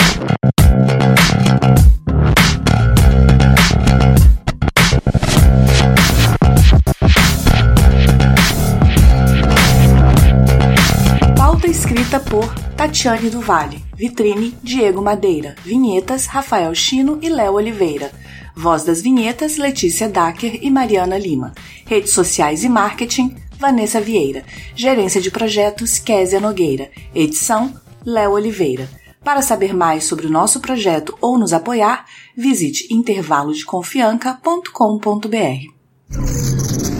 Por Tatiane do Vale. Vitrine Diego Madeira. Vinhetas Rafael Chino e Léo Oliveira. Voz das vinhetas Letícia Dacker e Mariana Lima. Redes sociais e marketing Vanessa Vieira. Gerência de projetos Késia Nogueira. Edição Léo Oliveira. Para saber mais sobre o nosso projeto ou nos apoiar, visite intervalodeconfianca.com.br.